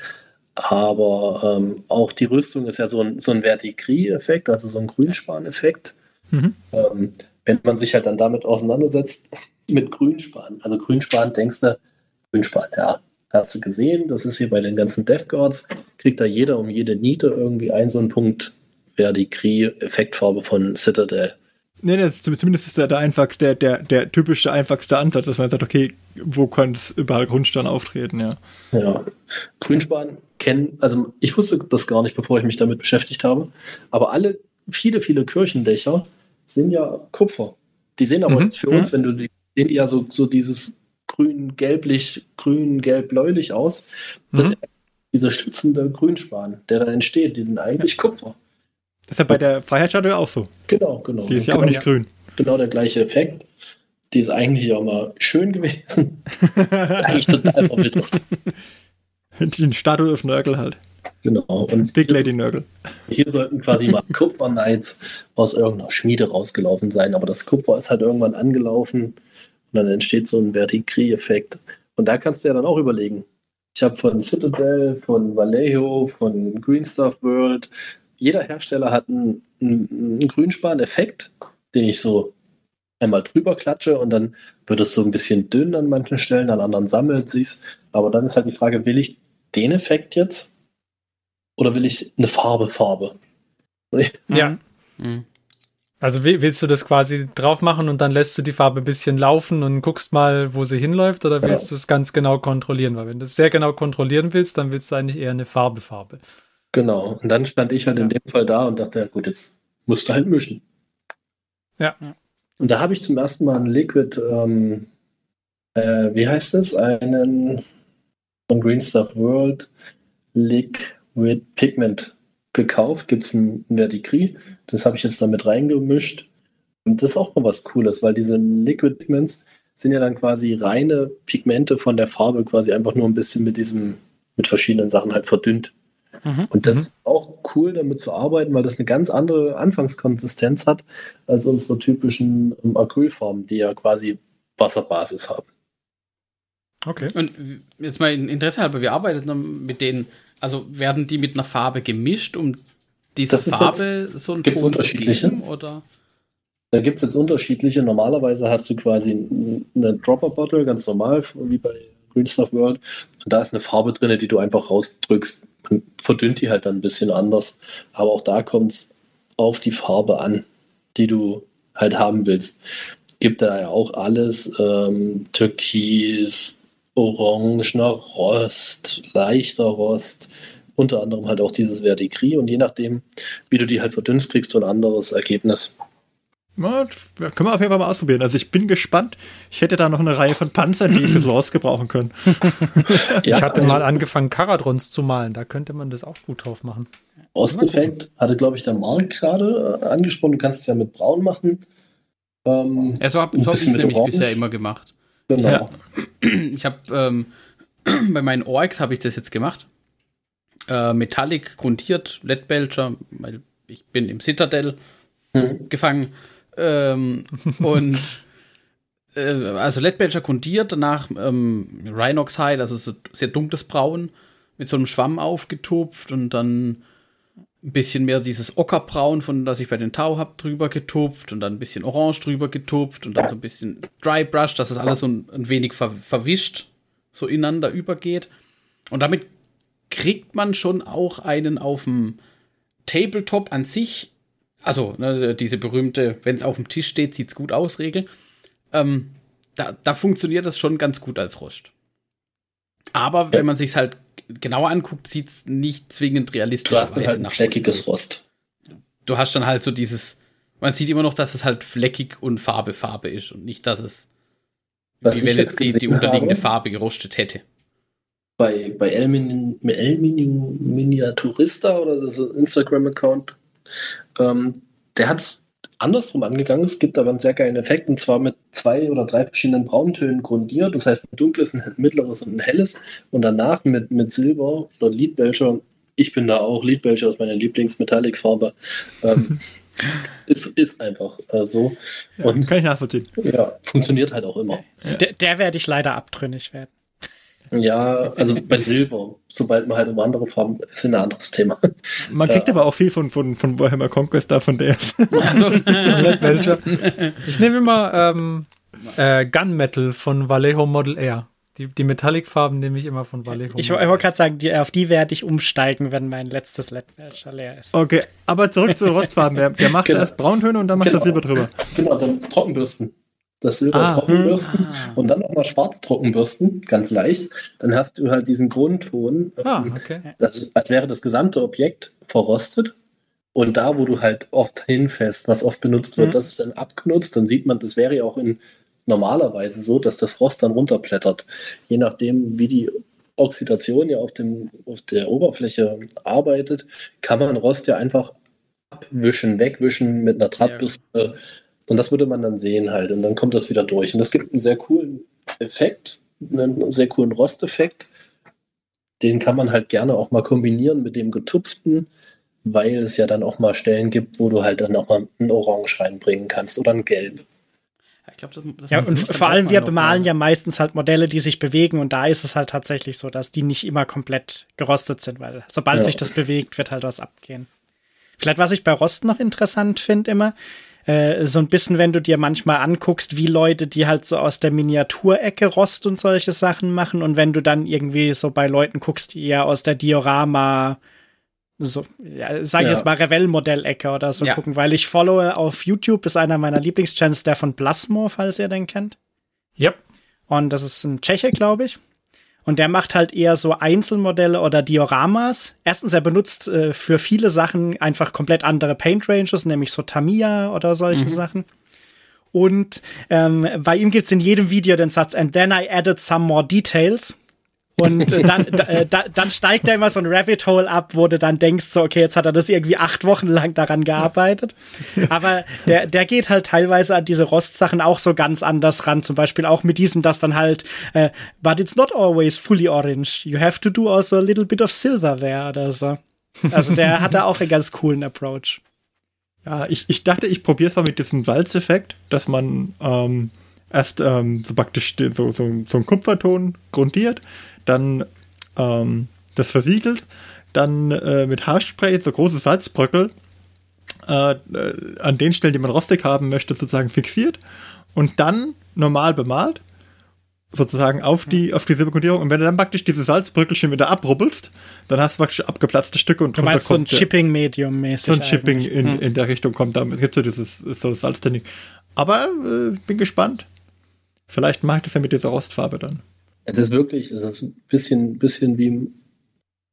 Aber ähm, auch die Rüstung ist ja so ein, so ein Vertikrie-Effekt, also so ein Grünspan-Effekt. Mhm. Ähm, wenn man sich halt dann damit auseinandersetzt, mit Grünspan. Also Grünspan, denkst du, Grünspan, ja, hast du gesehen, das ist hier bei den ganzen Death Guards, kriegt da jeder um jede Niete irgendwie einen so einen Punkt Vertikrie-Effektfarbe von Citadel. Nee, nee, das ist, zumindest ist der, der einfachste, der, der, der typische einfachste Ansatz, dass man sagt, okay, wo kann es überall Grundstein auftreten, ja. Ja. Grünspan kennen, also ich wusste das gar nicht, bevor ich mich damit beschäftigt habe, aber alle, viele, viele Kirchendächer sind ja Kupfer. Die sehen aber Mhm. jetzt für uns, wenn du die, sehen die ja so, so dieses grün-gelblich, grün-gelb-bläulich aus. Das Mhm. ist ja dieser schützende Grünspan, der da entsteht, die sind eigentlich Kupfer. Das ist ja bei der Freiheitsstatue auch so. Genau, genau. Die ist ja auch genau, nicht grün. Genau der gleiche Effekt. Die ist eigentlich auch mal schön gewesen. eigentlich total verwittert. Die Statue Nörgel halt. Genau. Und Big Lady Nörgel. Hier sollten quasi mal Kupfer Knights aus irgendeiner Schmiede rausgelaufen sein, aber das Kupfer ist halt irgendwann angelaufen und dann entsteht so ein Vertikrie-Effekt. Und da kannst du ja dann auch überlegen. Ich habe von Citadel, von Vallejo, von Green Stuff World, jeder Hersteller hat einen, einen, einen Grünspan-Effekt, den ich so einmal drüber klatsche und dann wird es so ein bisschen dünn an manchen Stellen, an anderen sammelt sich's. Aber dann ist halt die Frage, will ich den Effekt jetzt oder will ich eine Farbe, Farbe? Ja. Mhm. Also will- willst du das quasi drauf machen und dann lässt du die Farbe ein bisschen laufen und guckst mal, wo sie hinläuft oder willst du es ganz genau kontrollieren? Weil wenn du es sehr genau kontrollieren willst, dann willst du eigentlich eher eine Farbe, Farbe. Genau. Und dann stand ich halt in Ja. dem Fall da und dachte, ja gut, jetzt musst du halt mischen. Ja. Und da habe ich zum ersten Mal einen Liquid, ähm, äh, wie heißt es? Einen von Green Stuff World Liquid Pigment gekauft. Gibt es ein Verdigris. Das habe ich jetzt damit reingemischt. Und das ist auch mal was Cooles, weil diese Liquid Pigments sind ja dann quasi reine Pigmente von der Farbe quasi einfach nur ein bisschen mit diesem, mit verschiedenen Sachen halt verdünnt. Mhm. Und das Mhm. ist auch cool, damit zu arbeiten, weil das eine ganz andere Anfangskonsistenz hat als unsere typischen ähm, Acrylformen, die ja quasi Wasserbasis haben. Okay. Und jetzt mal in Interesse halber, wir arbeiten mit denen, also werden die mit einer Farbe gemischt, um dieser ist Farbe so einen gibt's Ton zu unterschiedliche? geben? Oder? Da gibt es jetzt unterschiedliche. Normalerweise hast du quasi eine Dropper-Bottle, ganz normal, wie bei Green Stuff World. Und da ist eine Farbe drin, die du einfach rausdrückst. Verdünnt die halt dann ein bisschen anders. Aber auch da kommt es auf die Farbe an, die du halt haben willst. Gibt da ja auch alles: ähm, Türkis, orangener Rost, leichter Rost. Unter anderem halt auch dieses Verdigris. Und je nachdem, wie du die halt verdünnst, kriegst du ein anderes Ergebnis. Ja, können wir auf jeden Fall mal ausprobieren. Also ich bin gespannt. Ich hätte da noch eine Reihe von Panzern, die ich so rausgebrauchen können. ich hatte mal angefangen, Karadrons zu malen. Da könnte man das auch gut drauf machen. Osteffekt hatte, glaube ich, der Mark gerade äh, angesprochen. Du kannst es ja mit Braun machen. Ähm, ja, so habe so hab ich es nämlich Orange. bisher immer gemacht. Genau. Ja. Ich habe ähm, bei meinen Orks habe ich das jetzt gemacht. Äh, Metallic grundiert, Led Belcher, weil ich bin im Citadel hm. gefangen. Ähm, und äh, also Led Belcher danach ähm, Rhinoxide, also so sehr dunkles Braun, mit so einem Schwamm aufgetupft und dann ein bisschen mehr dieses Ockerbraun, von das ich bei den Tau habe, drüber getupft und dann ein bisschen Orange drüber getupft und dann so ein bisschen Dry Brush, dass es alles so ein, ein wenig ver verwischt, so ineinander übergeht. Und damit kriegt man schon auch einen auf dem Tabletop an sich, also ne, diese berühmte, wenn es auf dem Tisch steht, sieht's gut aus, Regel. Ähm, da, da funktioniert das schon ganz gut als Rost. Aber wenn man sich halt genauer anguckt, sieht es nicht zwingend realistisch aus. Du hast halt ein fleckiges Rost. Du hast dann halt so dieses, man sieht immer noch, dass es halt fleckig und Farbe Farbe ist und nicht, dass es, Was wie wenn jetzt die, die unterliegende habe, Farbe gerostet hätte. Bei, bei Elmin, Elmin Miniaturista oder das Instagram-Account, ähm, der hat es andersrum angegangen. Es gibt aber einen sehr geilen Effekt und zwar mit zwei oder drei verschiedenen Brauntönen grundiert. Das heißt, ein dunkles, ein mittleres und ein helles. Und danach mit, mit Silber oder Leadbelcher. Ich bin da auch. Leadbelcher ist meine Lieblings-Metallic-Farbe. Ähm, ist, ist einfach äh, so. Ja, und, kann ich nachvollziehen. Ja, funktioniert halt auch immer. Der, der werde ich leider abtrünnig werden. Ja, also bei Silber, sobald man halt um andere Farben ist ein anderes Thema. Man kriegt ja. aber auch viel von, von, von Warhammer Conquest da von der. Also, ich nehme immer ähm, äh, Gunmetal von Vallejo Model Air. Die, die Metallic-Farben nehme ich immer von Vallejo. Ich, ich wollte gerade sagen, die, auf die werde ich umsteigen, wenn mein letztes Lettwäscher leer ist. Okay, aber zurück zu den Rostfarben. Der, der macht genau. erst Brauntöne und dann macht genau. er Silber drüber. Genau, dann Trockenbürsten das Silber ah, Trockenbürsten ah. und dann nochmal schwarz Trockenbürsten, ganz leicht. Dann hast du halt diesen Grundton, ah, ähm, okay. das, als wäre das gesamte Objekt verrostet. Und da, wo du halt oft hinfährst, was oft benutzt wird, mhm. das ist dann abgenutzt, dann sieht man, das wäre ja auch in normalerweise so, dass das Rost dann runterplättert. Je nachdem, wie die Oxidation ja auf, dem, auf der Oberfläche arbeitet, kann man Rost ja einfach abwischen, wegwischen mit einer Drahtbürste. Ja und das würde man dann sehen halt. Und dann kommt das wieder durch. Und das gibt einen sehr coolen Effekt, einen sehr coolen Rosteffekt. Den kann man halt gerne auch mal kombinieren mit dem getupften, weil es ja dann auch mal Stellen gibt, wo du halt dann auch mal ein Orange reinbringen kannst oder ein Gelb. Ich glaub, das, das ja, und vor allem wir bemalen ja meistens halt Modelle, die sich bewegen und da ist es halt tatsächlich so, dass die nicht immer komplett gerostet sind, weil sobald ja. sich das bewegt, wird halt was abgehen. Vielleicht was ich bei Rost noch interessant finde immer, äh, so ein bisschen, wenn du dir manchmal anguckst, wie Leute, die halt so aus der Miniaturecke Rost und solche Sachen machen und wenn du dann irgendwie so bei Leuten guckst, die eher aus der Diorama so, ja, sag ich ja. jetzt mal Revell-Modellecke oder so ja. gucken, weil ich followe auf YouTube, ist einer meiner Lieblingschannels, der von Plasmo, falls ihr den kennt. Yep. Und das ist ein Tscheche, glaube ich. Und der macht halt eher so Einzelmodelle oder Dioramas. Erstens, er benutzt äh, für viele Sachen einfach komplett andere Paint Ranges, nämlich so Tamiya oder solche mhm. Sachen. Und ähm, bei ihm gibt's in jedem Video den Satz, and then I added some more details. Und äh, dann, äh, da, dann steigt da immer so ein Rabbit Hole ab, wo du dann denkst, so, okay, jetzt hat er das irgendwie acht Wochen lang daran gearbeitet. Aber der, der geht halt teilweise an diese Rostsachen auch so ganz anders ran. Zum Beispiel auch mit diesem, das dann halt, äh, but it's not always fully orange. You have to do also a little bit of silver there oder so. Also der hat da auch einen ganz coolen Approach. Ja, ich, ich dachte, ich probiere es mal mit diesem Salzeffekt, dass man ähm, erst ähm, so praktisch so, so, so einen Kupferton grundiert dann ähm, das versiegelt, dann äh, mit Haarspray so große Salzbröckel äh, äh, an den Stellen, die man rostig haben möchte, sozusagen fixiert und dann normal bemalt sozusagen auf die, auf die Silberkodierung. Und wenn du dann praktisch diese Salzbröckelchen wieder abrubbelst, dann hast du praktisch abgeplatzte Stücke und du meinst so ein Chipping-Medium-mäßig. So ein Chipping in, hm. in der Richtung kommt da. Es gibt so dieses so Salztechnik. Aber äh, bin gespannt. Vielleicht mag ich das ja mit dieser Rostfarbe dann. Es ist wirklich, es ist ein bisschen, bisschen wie,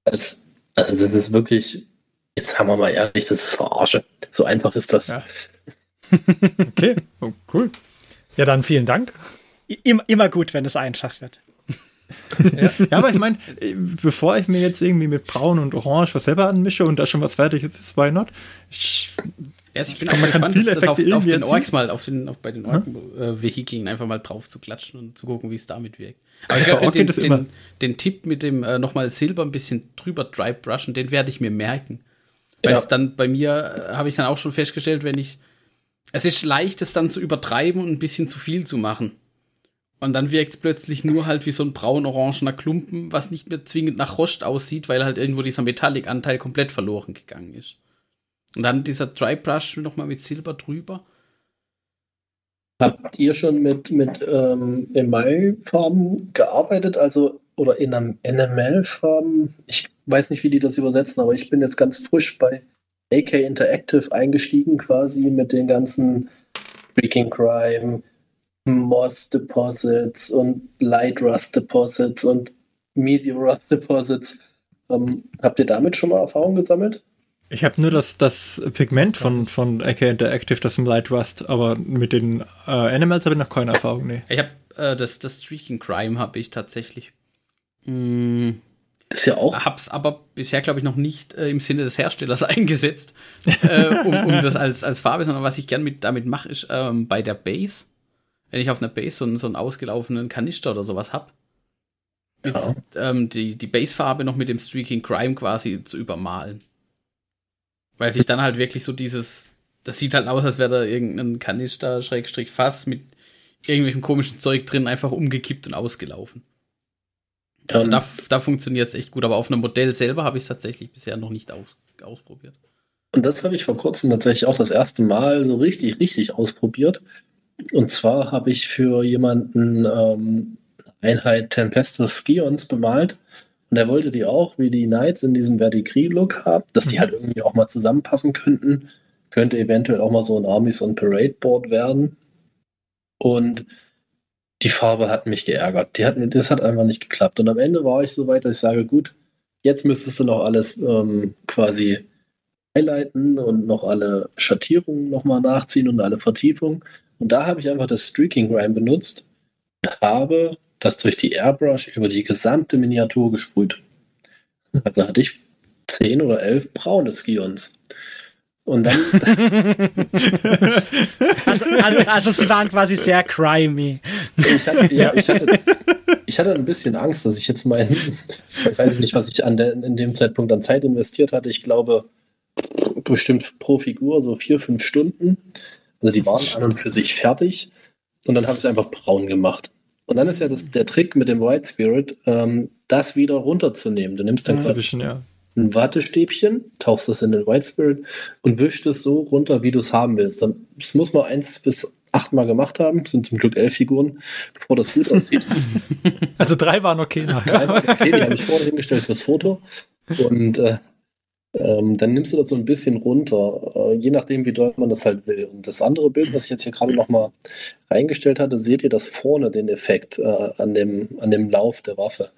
als, also das ist wirklich, jetzt haben wir mal ehrlich, das ist Verarsche. So einfach ist das. Ja. Okay, oh, cool. Ja, dann vielen Dank. Immer, immer gut, wenn es einfach wird. Ja, aber ich meine, bevor ich mir jetzt irgendwie mit Braun und Orange was selber anmische und da schon was fertig ist, ist why not? Ich, Also ich bin Kann- auch man gespannt, viele das auf, auf den Orks mal, auf den, auf, bei den Ork-Vehikeln einfach mal drauf zu klatschen und zu gucken, wie es damit wirkt. Aber ich glaube, den, den, den Tipp mit dem äh, nochmal Silber ein bisschen drüber dry brushen, den werde ich mir merken. Weil Ja. es dann bei mir, äh, habe ich dann auch schon festgestellt, wenn ich, es ist leicht, es dann zu übertreiben und ein bisschen zu viel zu machen. Und dann wirkt es plötzlich nur halt wie so ein braun-orangener Klumpen, was nicht mehr zwingend nach Rost aussieht, weil halt irgendwo dieser Metallic-Anteil komplett verloren gegangen ist. Und dann dieser Dry Brush nochmal mit Silber drüber. Habt ihr schon mit, mit ähm, Emaille-Farben gearbeitet? Also, oder in einem NML-Farben? Ich weiß nicht, wie die das übersetzen, aber ich bin jetzt ganz frisch bei AK Interactive eingestiegen, quasi mit den ganzen Freaking Crime, Moss Deposits und Light Rust Deposits und Medium Rust Deposits. Ähm, habt ihr damit schon mal Erfahrung gesammelt? Ich habe nur das, das Pigment von, von AK Interactive, das im Light Rust, aber mit den äh, Animals habe ich noch keine Erfahrung, nee. Ich habe äh, das, das Streaking Crime habe ich tatsächlich. Mm, Ist ja auch hab's aber bisher, glaube ich, noch nicht äh, im Sinne des Herstellers eingesetzt, äh, um, um das als, als Farbe, sondern was ich gern mit, damit mache, ist ähm, bei der Base, wenn ich auf einer Base so, einen- so einen ausgelaufenen Kanister oder sowas hab, jetzt, ähm, die, die Basefarbe noch mit dem Streaking Crime quasi zu übermalen. Weil sich dann halt wirklich so dieses, das sieht halt aus, als wäre da irgendein Kanister, Schrägstrich Fass mit irgendwelchem komischen Zeug drin einfach umgekippt und ausgelaufen. Also Ähm. da, da funktioniert es echt gut, aber auf einem Modell selber habe ich es tatsächlich bisher noch nicht aus, ausprobiert. Und das habe ich vor kurzem tatsächlich auch das erste Mal so richtig, richtig ausprobiert. Und zwar habe ich für jemanden ähm, Einheit Tempestus Skions bemalt. Und er wollte die auch, wie die Knights in diesem Verdigris-Look haben, dass die halt irgendwie auch mal zusammenpassen könnten. Könnte eventuell auch mal so ein Armies on Parade Board werden. Und die Farbe hat mich geärgert. Die hat, mir- das hat einfach nicht geklappt. Und am Ende war ich so weit, dass ich sage, gut, jetzt müsstest du noch alles ähm, quasi highlighten und noch alle Schattierungen nochmal nachziehen und alle Vertiefungen. Und da habe ich einfach das Streaking Grime benutzt und habe das durch die Airbrush über die gesamte Miniatur gesprüht. Also hatte ich zehn oder elf braune Skions. Und dann, Also, also, also sie waren quasi sehr crimey. ich hatte, ja, ich hatte, ich hatte ein bisschen Angst, dass ich jetzt meinen, ich weiß nicht, was ich an der, in dem Zeitpunkt an Zeit investiert hatte. Ich glaube, bestimmt pro Figur so vier, fünf Stunden. Also die waren an und für sich fertig. Und dann habe ich es einfach braun gemacht. Und dann ist ja das, der Trick mit dem White Spirit, ähm, das wieder runterzunehmen. Du nimmst dann ein quasi ja. ein Wattestäbchen, tauchst das in den White Spirit und wischst es so runter, wie du es haben willst. Dann, das muss man eins bis achtmal gemacht haben. Sind zum Glück elf Figuren, bevor das gut aussieht. Also drei waren okay. nachher. okay, die habe ich vorne hingestellt fürs Foto. Und äh, ähm, dann nimmst du das so ein bisschen runter, äh, je nachdem, wie doll man das halt will. Und das andere Bild, was ich jetzt hier gerade nochmal reingestellt hatte, seht ihr das vorne, den Effekt äh, an, dem, an dem Lauf der Waffe.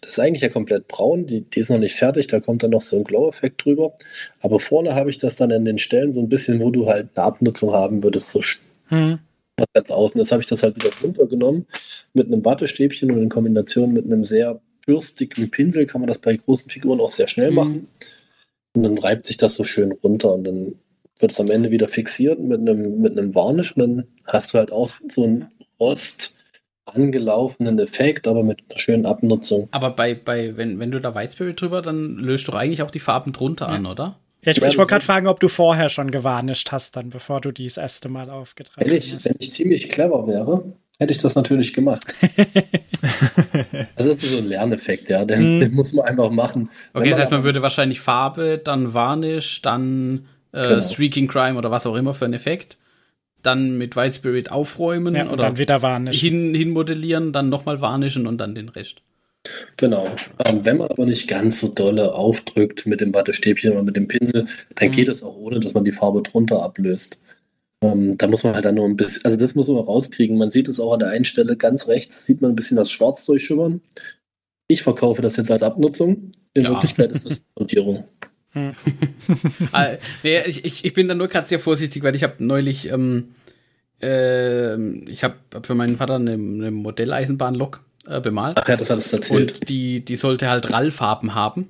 Das ist eigentlich ja komplett braun, die, die ist noch nicht fertig, da kommt dann noch so ein Glow-Effekt drüber. Aber vorne habe ich das dann an den Stellen so ein bisschen, wo du halt eine Abnutzung haben würdest, so Hm. was ganz außen. Das habe ich das halt wieder runtergenommen mit einem Wattestäbchen und in Kombination mit einem sehr bürstigen Pinsel kann man das bei großen Figuren auch sehr schnell Mhm. Und dann reibt sich das so schön runter und dann wird es am Ende wieder fixiert mit einem, mit einem Varnish und dann hast du halt auch so einen Rost angelaufenen Effekt, aber mit einer schönen Abnutzung. Aber bei, bei wenn, wenn du da White Spirit drüber, dann löst du eigentlich auch die Farben drunter an, oder? Ja, ich, Ja, ich wollte gerade fragen, ob du vorher schon gewarnischt hast, dann bevor du die das erste Mal aufgetragen Wenn ich, hast. wenn ich ziemlich clever wäre, hätte ich das natürlich gemacht. also das ist so ein Lerneffekt, ja, den, Mhm. den muss man einfach machen. Okay, das heißt, man würde wahrscheinlich Farbe, dann Varnish, dann äh, Genau. Streaking Crime oder was auch immer für einen Effekt, dann mit White Spirit aufräumen ja, und oder dann wieder warnischen. hin, hinmodellieren, dann nochmal varnischen und dann den Rest. Genau. Ähm, wenn man aber nicht ganz so dolle aufdrückt mit dem Wattestäbchen oder mit dem Pinsel, dann Mhm. geht es auch ohne, dass man die Farbe drunter ablöst. Ähm, da muss man halt dann nur ein bisschen, also das muss man rauskriegen. Man sieht es auch an der einen Stelle ganz rechts, sieht man ein bisschen das Schwarz durchschimmern. Ich verkaufe das jetzt als Abnutzung. In Ja. Wirklichkeit ist das Sortierung. Ah, nee, ich, ich, bin da nur gerade sehr vorsichtig, weil ich habe neulich, ähm, äh, ich habe hab für meinen Vater eine, eine Modelleisenbahnlok äh, bemalt. Ach ja, das hattest du erzählt. Und die, die sollte halt Rallfarben haben.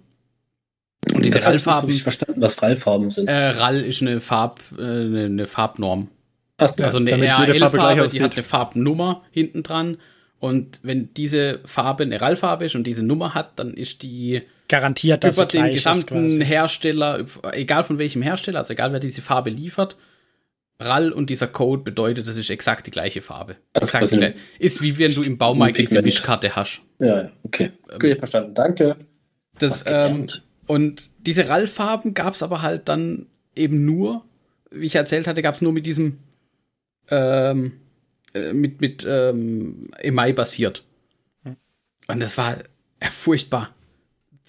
Und diese das hab ich nicht Rallfarben, verstanden, was Rallfarben sind. äh, Rall ist eine Farb, äh, eine, eine Farbnorm. Ach so. Also eine damit jede Farbe gleich RL-Farbe, die hat eine Farbnummer hinten dran. Und wenn diese Farbe eine RAL-Farbe ist und diese Nummer hat, dann ist die Garantiert, dass über sie den gleich ist gesamten. Hersteller, egal von welchem Hersteller, also egal wer diese Farbe liefert, RAL und dieser Code bedeutet, das ist exakt die gleiche Farbe. Also Exakt gleiche. Ist wie wenn du im Baumarkt diese. Mischkarte hast. Ja, ja, okay. Okay, verstanden. Danke. Das, ähm. Und diese RAL-Farben gab es aber halt dann eben nur, wie ich erzählt hatte, gab es nur mit diesem ähm, äh, mit, mit ähm, Emai basiert. Und das war ja, furchtbar.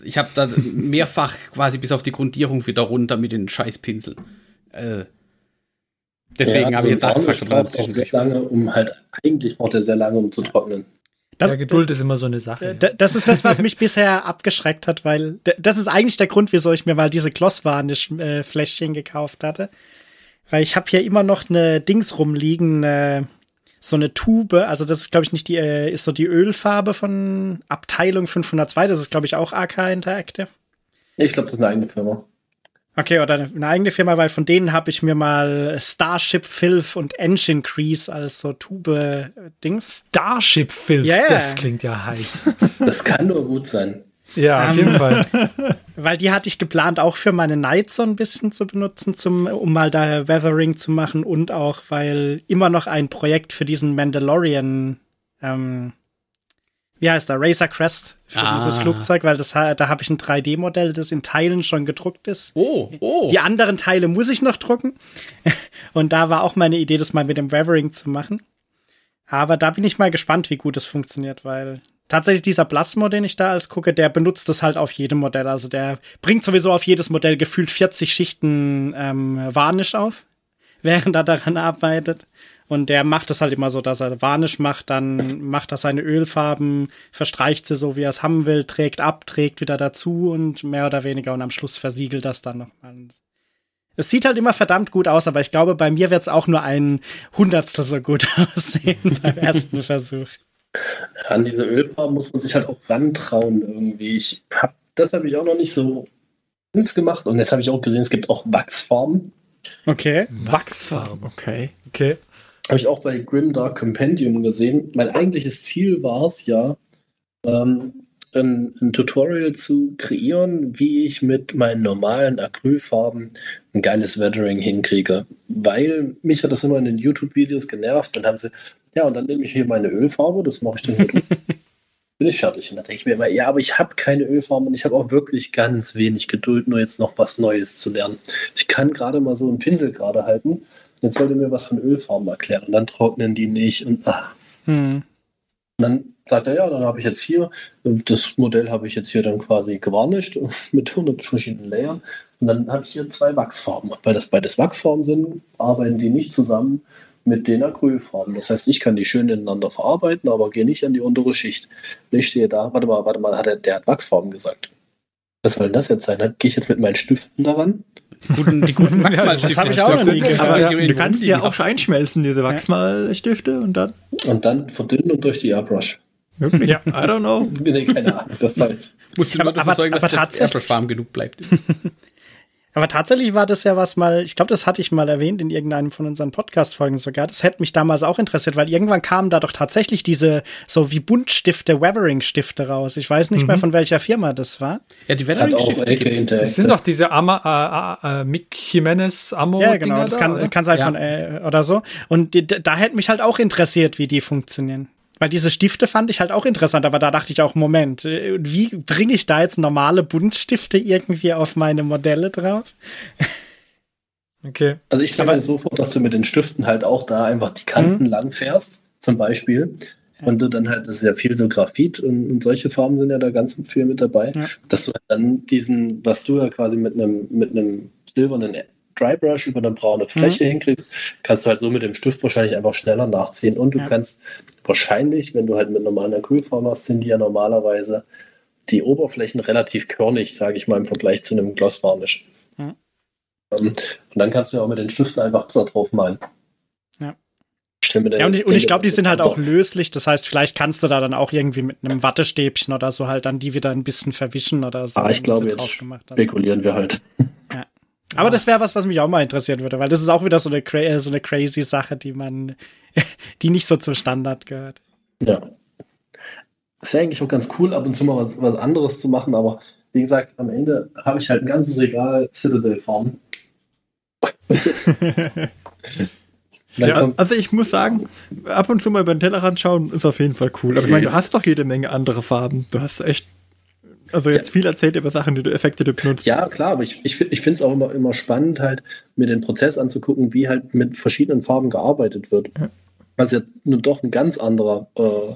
Ich habe da mehrfach quasi bis auf die Grundierung wieder runter mit den Scheißpinseln. Äh, deswegen Ja, habe ich jetzt auch sehr lange, um halt, eigentlich braucht er sehr lange, um zu trocknen. Das, ja, Geduld ist immer so eine Sache. D- Das ist das, was mich bisher abgeschreckt hat, weil das ist eigentlich der Grund, wieso ich mir mal diese Glossvarnish-Fläschchen gekauft hatte. Weil ich habe hier immer noch eine Dings rumliegen, äh, so eine Tube. Also das ist, glaube ich, nicht die, äh, ist so die Ölfarbe von Abteilung 502. Das ist, glaube ich, auch AK Interactive. Ich glaube, das ist eine eigene Firma. Okay, oder eine eigene Firma, weil von denen habe ich mir mal Starship Filth und Engine Crease als so Tube-Dings. Starship Filth, Ja, ja. das klingt ja heiß. Das kann nur gut sein. Ja, auf Ähm, jeden Fall. Weil die hatte ich geplant, auch für meine Knights so ein bisschen zu benutzen, zum, um mal da Weathering zu machen und auch, weil immer noch ein Projekt für diesen Mandalorian, ähm, wie heißt der, Razor Crest für Ah. dieses Flugzeug, weil das, da habe ich ein 3D-Modell, das in Teilen schon gedruckt ist. Oh, oh. Die anderen Teile muss ich noch drucken. Und da war auch meine Idee, das mal mit dem Weathering zu machen. Aber da bin ich mal gespannt, wie gut es funktioniert, weil tatsächlich dieser Plasmo, den ich da als gucke, der benutzt das halt auf jedem Modell. Also der bringt sowieso auf jedes Modell gefühlt 40 Schichten ähm, Varnish auf, während er daran arbeitet. Und der macht es halt immer so, dass er Varnish macht, dann macht er seine Ölfarben, verstreicht sie so, wie er es haben will, trägt ab, trägt wieder dazu und mehr oder weniger und am Schluss versiegelt das dann nochmal. Es sieht halt immer verdammt gut aus, aber ich glaube, bei mir wird es auch nur ein Hundertstel so gut aussehen beim ersten Versuch. An diese Ölfarben muss man sich halt auch rantrauen irgendwie. Ich hab, das habe ich auch noch nicht so ins gemacht. Und jetzt habe ich auch gesehen, es gibt auch Wachsfarben. Okay. Wachsfarbe. Okay. Okay. Habe ich auch bei Grim Dark Compendium gesehen. Mein eigentliches Ziel war es ja, ähm, ein, ein Tutorial zu kreieren, wie ich mit meinen normalen Acrylfarben ein geiles Weathering hinkriege. Weil mich hat das immer in den YouTube-Videos genervt. Dann haben sie, ja, und dann nehme ich hier meine Ölfarbe, das mache ich dann drüber. Bin ich fertig. Und dann denke ich mir immer, ja, aber ich habe keine Ölfarben und ich habe auch wirklich ganz wenig Geduld, nur jetzt noch was Neues zu lernen. Ich kann gerade mal so einen Pinsel gerade halten. Jetzt wollt ihr mir was von Ölfarben erklären dann trocknen die nicht und ach. Hm. Und dann sagt er, ja, dann habe ich jetzt hier, das Modell habe ich jetzt hier dann quasi gevarnischt mit 100 verschiedenen Layern. Und dann habe ich hier zwei Wachsfarben. Und weil das beides Wachsfarben sind, arbeiten die nicht zusammen mit den Acrylfarben. Das heißt, ich kann die schön ineinander verarbeiten, aber gehe nicht an die untere Schicht. Und ich stehe da, warte mal, warte mal, hat er, der hat Wachsfarben gesagt. Was soll denn das jetzt sein? Gehe ich jetzt mit meinen Stiften daran? guten, die guten Wachsmalstifte. das hab ich auch noch nie gehört. Aber Ja, du kannst die ja auch schon. einschmelzen, diese Wachsmalstifte, und dann Und dann verdünnen und durch die Airbrush. wirklich, Ja. I don't know. Nee, keine Ahnung, das war jetzt. Musst du nur Aber- dafür aber- sorgen, dass aber der Airbrush warm genug bleibt. Aber tatsächlich war das ja was mal, ich glaube, das hatte ich mal erwähnt in irgendeinem von unseren Podcast-Folgen sogar. Das hätte mich damals auch interessiert, weil irgendwann kamen da doch tatsächlich diese so wie Buntstifte, Weathering-Stifte raus. Ich weiß nicht mehr, von welcher Firma das war. Ja, die Weathering-Stifte. Das sind doch diese Ama, äh, äh, Mick Jimenez Amo Ja, genau. Das da, kann, kann sein Ja. von äh, oder so. Und die, da hätte mich halt auch interessiert, wie die funktionieren. Weil diese Stifte fand ich halt auch interessant, aber da dachte ich auch, Moment, äh, wie bringe ich da jetzt normale Buntstifte irgendwie auf meine Modelle drauf? Okay. Also ich stelle mir so vor, dass du mit den Stiften halt auch da einfach die Kanten lang fährst, zum Beispiel. Und du dann halt, das ist ja viel so Graphit und, und solche Farben sind ja da ganz viel mit dabei, Ja. dass du halt dann diesen, was du ja quasi mit einem, mit einem silbernen Drybrush über eine braune Fläche hinkriegst, kannst du halt so mit dem Stift wahrscheinlich einfach schneller nachziehen. Und du Ja. kannst wahrscheinlich, wenn du halt mit normalen Acrylfarben hast, sind die ja normalerweise die Oberflächen relativ körnig, sage ich mal, im Vergleich zu einem Glossvarnish. Hm. Ähm, und dann kannst du ja auch mit den Stiften einfach Wasser drauf malen. Ja. Ja, und ich, ich glaube, die sind halt auch löslich. Das heißt, vielleicht kannst du da dann auch irgendwie mit einem Wattestäbchen oder so halt dann die wieder ein bisschen verwischen oder so. Ah, ich glaube, jetzt spekulieren wir halt. Aber das wäre was, was mich auch mal interessieren würde, weil das ist auch wieder so eine, cra äh, so eine crazy Sache, die man, die nicht so zum Standard gehört. Ja. Ist ja eigentlich auch ganz cool, ab und zu mal was, was anderes zu machen, aber wie gesagt, am Ende habe ich halt ein ganzes Regal Citadel-Farben. Ja, also ich muss sagen, ab und zu mal über den Tellerrand schauen ist auf jeden Fall cool. Aber ich meine, du hast doch jede Menge andere Farben. Du hast echt, also jetzt viel erzählt über Sachen, die du Effekte du benutzt. ja, klar, aber ich, ich, ich finde es auch immer, immer spannend, halt mir den Prozess anzugucken, wie halt mit verschiedenen Farben gearbeitet wird. Also ja nun doch ein ganz anderer äh,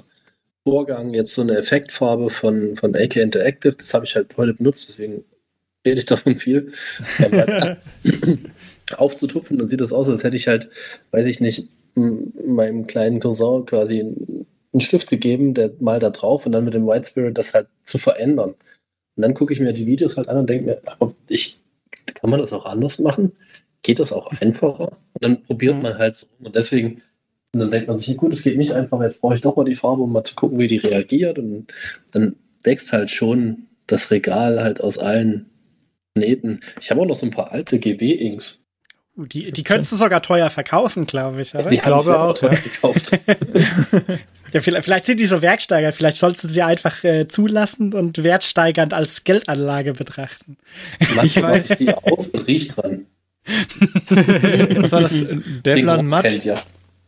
Vorgang, jetzt so eine Effektfarbe von, von AK Interactive, das habe ich halt heute benutzt, deswegen rede ich davon viel. Aufzutupfen, dann sieht das aus, als hätte ich halt, weiß ich nicht, meinem kleinen Cousin quasi einen einen Stift gegeben, der mal da drauf und dann mit dem White Spirit das halt zu verändern. Und dann gucke ich mir die Videos halt an und denke mir, aber ich, kann man das auch anders machen? Geht das auch einfacher? Und dann probiert Mhm. man halt so rum. Und deswegen, und dann denkt man sich, gut, es geht nicht einfach, jetzt brauche ich doch mal die Farbe, um mal zu gucken, wie die reagiert. Und dann wächst halt schon das Regal halt aus allen Nähten. Ich habe auch noch so ein paar alte GW-Inks. Die, die könntest du sogar teuer verkaufen, glaube ich, oder? Glaube ich selber auch, teuer ja. gekauft. Ja, vielleicht, vielleicht sind die so wertsteigernd, vielleicht sollst du sie einfach äh, zulassen und wertsteigernd als Geldanlage betrachten. Manchmal mache ich die auf und riech dran. Was war das? Devlan Matt? kennt ja.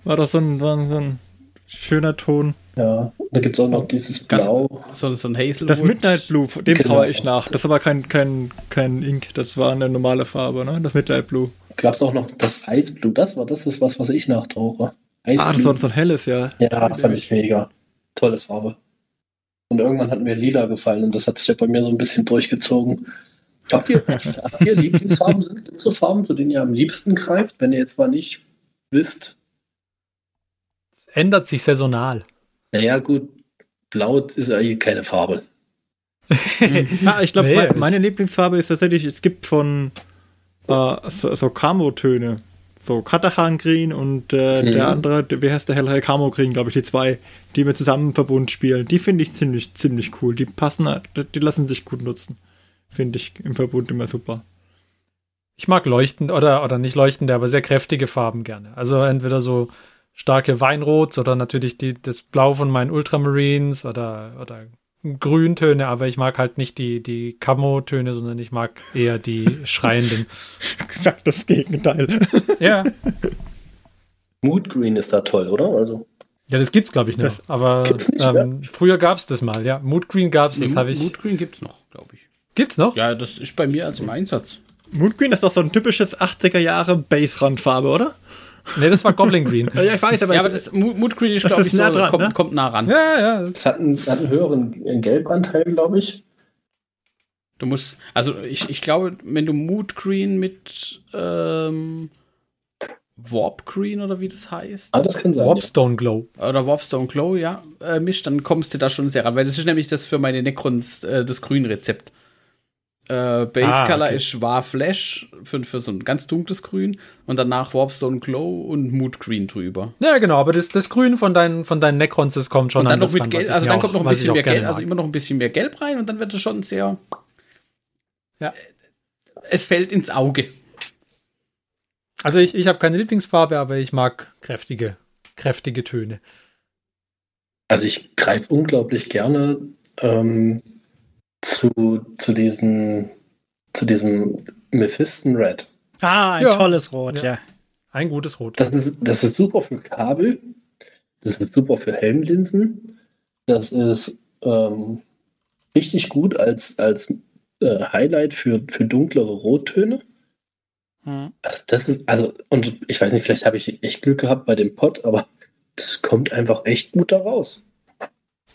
War das so ein, so ein, so ein schöner Ton? Ja, da gibt es auch noch dieses Ganz- Blau. So, so ein Hazelwood. Das Midnight Blue, dem Genau. traue ich nach. Das ist aber kein, kein, kein Ink, das war eine normale Farbe, ne? Das Midnight Blue. Gab es auch noch das Eisblue. Das war, das ist was, was ich nachtauche. Ah, das war so ein helles, ja. Ja, fand ich mega. Tolle Farbe. Und irgendwann hat mir lila gefallen und das hat sich ja bei mir so ein bisschen durchgezogen. Habt ihr, habt ihr Lieblingsfarben? Sind es so Farben, zu denen ihr am liebsten greift, wenn ihr jetzt mal nicht wisst? Ändert sich saisonal. Naja, gut, blau ist eigentlich keine Farbe. Ah, ich glaube, Nee, mein, es- meine Lieblingsfarbe ist tatsächlich, es gibt von äh, so, so Camo-Töne. So Katachan Green und äh, Mhm. der andere, der- wie heißt der hellere Camo Green, glaube ich, die zwei, die wir zusammen im Verbund spielen. Die finde ich ziemlich, ziemlich cool. Die passen, die, die lassen sich gut nutzen. Finde ich im Verbund immer super. Ich mag leuchtend oder, oder nicht leuchtende, aber sehr kräftige Farben gerne. Also entweder so starke Weinrots oder natürlich die, das Blau von meinen Ultramarines oder, oder Grüntöne, aber ich mag halt nicht die, die Camo-Töne, sondern ich mag eher die schreienden. Sagt das Gegenteil. ja. Mood Green ist da toll, oder? Also, Ja, das gibt's, glaube ich, noch. Das Aber nicht ähm, früher gab's das mal, ja. Mood Green gab's, das Nee, habe ich. Mood Green gibt's noch, glaube ich. Gibt's noch? Ja, das ist bei mir als im Einsatz. Mood Green ist doch so ein typisches 80er Jahre Base-Randfarbe, oder? Nee, das war Goblin Green. Ja, ich weiß, aber, Ja, aber das Mood Green ist, glaube ich, so, nah dran, kommt, ne? kommt nah ran. ja, ja. Das, es hat einen, hat einen höheren Gelbanteil, glaube ich. Du musst, also ich, ich glaube, wenn du Mood Green mit ähm, Warp Green oder wie das heißt, Ah, das kann sein. Warpstone Glow. oder Warpstone Glow, ja, äh, mischt, dann kommst du da schon sehr ran, weil das ist nämlich das für meine Necrons, äh, das Grün-Rezept. Äh, Base Ah, Color okay. ist War Flash für, für so ein ganz dunkles Grün und danach Warpstone Glow und Mood Green drüber. Ja, genau, aber das, das Grün von deinen, von deinen Necrons, das kommt schon Und dann an noch mit ran, Gelb, also dann auch- kommt noch ein bisschen mehr Gelb, also immer noch ein bisschen mehr Gelb rein und dann wird es schon sehr. Ja. Es fällt ins Auge. Also ich, ich habe keine Lieblingsfarbe, aber ich mag kräftige, kräftige Töne. Also ich greife unglaublich gerne ähm, zu, zu diesen zu diesem Mephiston Red. Ah, ein Ja. tolles Rot, Ja. ja. Ein gutes Rot. Das ist, das ist super für Kabel. Das ist super für Helmlinsen. Das ist ähm, richtig gut als, als äh, Highlight für, für dunklere Rottöne. Hm. Also das ist, also, und ich weiß nicht, vielleicht habe ich echt Glück gehabt bei dem Pot, aber das kommt einfach echt gut da raus.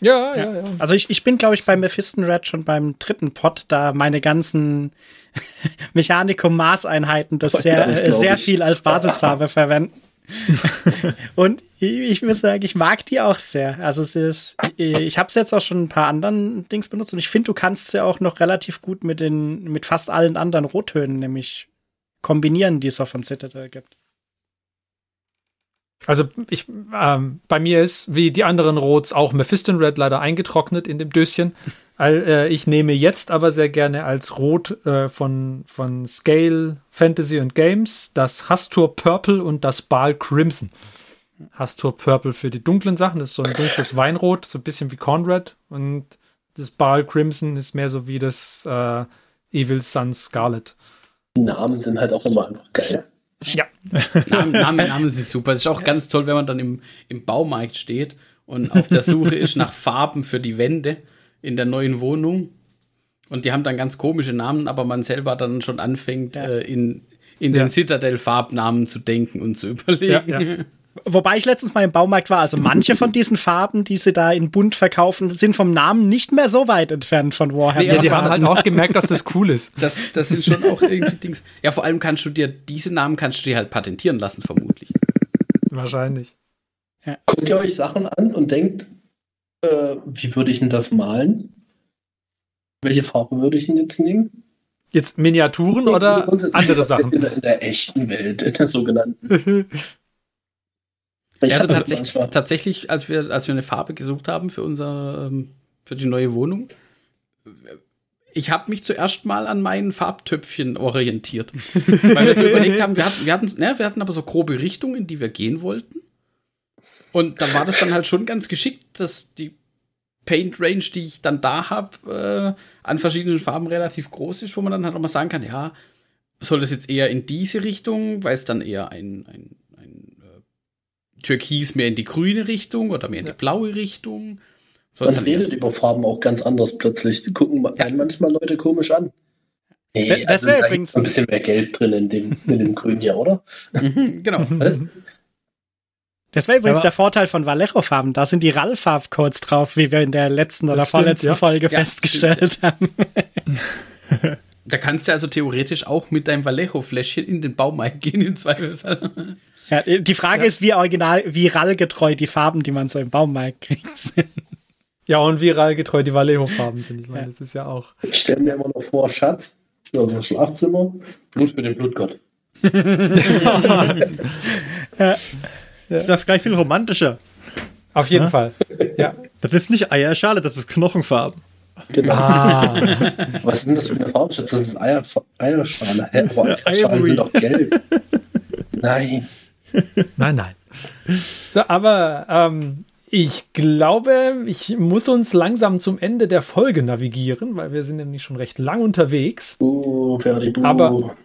Ja, ja, ja. Also ich, ich bin, glaube ich, bei Mephiston Red schon beim dritten Pot, da meine ganzen Mechanikum-Maßeinheiten das Oh sehr, das äh, sehr ich. viel als Basisfarbe verwenden. Und ich, ich muss sagen, ich mag die auch sehr. Also es ist, ich habe es jetzt auch schon ein paar anderen Dings benutzt und ich finde, du kannst sie auch noch relativ gut mit den, mit fast allen anderen Rottönen nämlich kombinieren, die es auch von Citadel gibt. Also ich, ähm, bei mir ist wie die anderen Rots auch Mephiston Red leider eingetrocknet in dem Döschen. All, äh, ich nehme jetzt aber sehr gerne als Rot äh, von, von Scale Fantasy und Games das Hastur Purple und das Baal Crimson. Hastur Purple für die dunklen Sachen, das ist so ein dunkles Weinrot, so ein bisschen wie Conrad. Und das Baal Crimson ist mehr so wie das äh, Evil Sun Scarlet. Die Namen sind halt auch immer einfach geil. Ja. Namen, Namen, Namen sind super. Es ist auch ganz toll, wenn man dann im, im Baumarkt steht und auf der Suche ist nach Farben für die Wände in der neuen Wohnung. Und die haben dann ganz komische Namen, aber man selber dann schon anfängt, Ja. äh, in, in Ja. den Citadel-Farbnamen zu denken und zu überlegen. Ja. Wobei ich letztens mal im Baumarkt war, also manche von diesen Farben, die sie da in bunt verkaufen, sind vom Namen nicht mehr so weit entfernt von Warhammer. Nee, Ja, die haben halt auch gemerkt, dass das cool ist. Das, das sind schon auch irgendwie Dings. Ja, vor allem kannst du dir, diese Namen kannst du dir halt patentieren lassen, vermutlich. Wahrscheinlich. Guckt ihr euch Sachen an und denkt, äh, wie würde ich denn das malen? Welche Farbe würde ich denn jetzt nehmen? Jetzt Miniaturen oder andere Sachen? In der, in der echten Welt, in der sogenannten. Ich Ja, also tatsächlich, tatsächlich, als wir, als wir eine Farbe gesucht haben für unser, ähm, für die neue Wohnung, ich habe mich zuerst mal an meinen Farbtöpfchen orientiert. Weil wir so überlegt haben, wir hatten, wir, hatten, ne, wir hatten aber so grobe Richtungen, in die wir gehen wollten. Und da war das dann halt schon ganz geschickt, dass die Paint Range, die ich dann da habe, äh, an verschiedenen Farben relativ groß ist, wo man dann halt auch mal sagen kann, ja, soll das jetzt eher in diese Richtung, weil es dann eher ein, ein, Türkis mehr in die grüne Richtung oder mehr in die blaue Richtung. Es Man redet über Farben auch ganz anders plötzlich. Die gucken einen manchmal Leute komisch an. Nee, Das- das also wär da übrigens- ist ein bisschen mehr Geld drin in dem, in dem Grün hier, oder? Mhm, genau. Was? Das wäre übrigens Aber- der Vorteil von Vallejo-Farben. Da sind die RAL-Farbcodes drauf, wie wir in der letzten oder stimmt, vorletzten ja. Folge Ja, festgestellt haben. Da kannst du also theoretisch auch mit deinem Vallejo-Fläschchen in den Baumarkt gehen, im Zweifelsfall. Ja, die Frage ist, wie original, wie RAL-getreu die Farben, die man so im Baumarkt kriegt, sind. Ja, und viral getreu die Vallejo-Farben sind. Ich meine, das ist ja auch. Ich stelle mir immer noch vor, Schatz, unser Schlafzimmer, Blut für den Blutgott. Das ist gleich viel romantischer. Auf jeden Ja. Fall. Ja. Das ist nicht Eierschale, das ist Knochenfarben. Genau. Ah. Was ist denn das für eine Farbe? Schatz? Das ist Eier, Eierschale. Hä? Aber Eierschalen sind doch gelb. Nein. Nein, nein. So, aber ähm, ich glaube, ich muss uns langsam zum Ende der Folge navigieren, weil wir sind nämlich schon recht lang unterwegs. Uh, Ferdi, buh. Aber-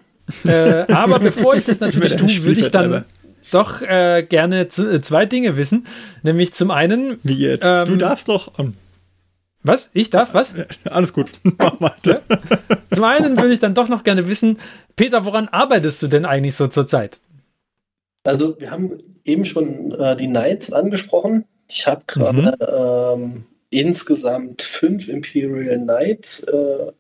Äh, aber bevor ich das natürlich tue, würde ich dann doch äh, gerne äh, zwei Dinge wissen. Nämlich zum einen, Wie jetzt? Ähm, du darfst doch. ähm, was? Ich darf was? Alles gut. Mach weiter. Zum einen würde ich dann doch noch gerne wissen, Peter, woran arbeitest du denn eigentlich so zurzeit? Also, wir haben eben schon äh, die Knights angesprochen. Ich habe gerade ähm, insgesamt fünf Imperial Knights äh,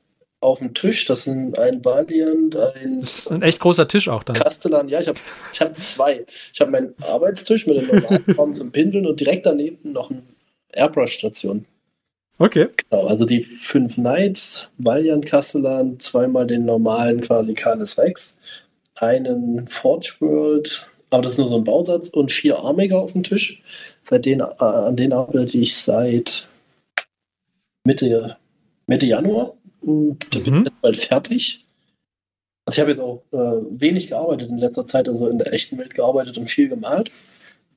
auf dem Tisch. Das sind ein Valiant, ein Das ist ein echt großer Tisch auch dann. Castellan. Ja, ich habe ich hab zwei. Ich habe meinen Arbeitstisch mit den normalen Formen zum Pinseln und direkt daneben noch eine Airbrush-Station. Okay. Genau, also die fünf Knights, Valiant Castellan, zweimal den normalen quasi Canis Rex, einen Forge World, aber das ist nur so ein Bausatz und vier Armiger auf dem Tisch. Seit denen, äh, an denen arbeite ich seit Mitte, Mitte Januar. Und da bin Mhm. ich jetzt bald fertig. Also ich habe jetzt auch äh, wenig gearbeitet in letzter Zeit, also in der echten Welt gearbeitet und viel gemalt.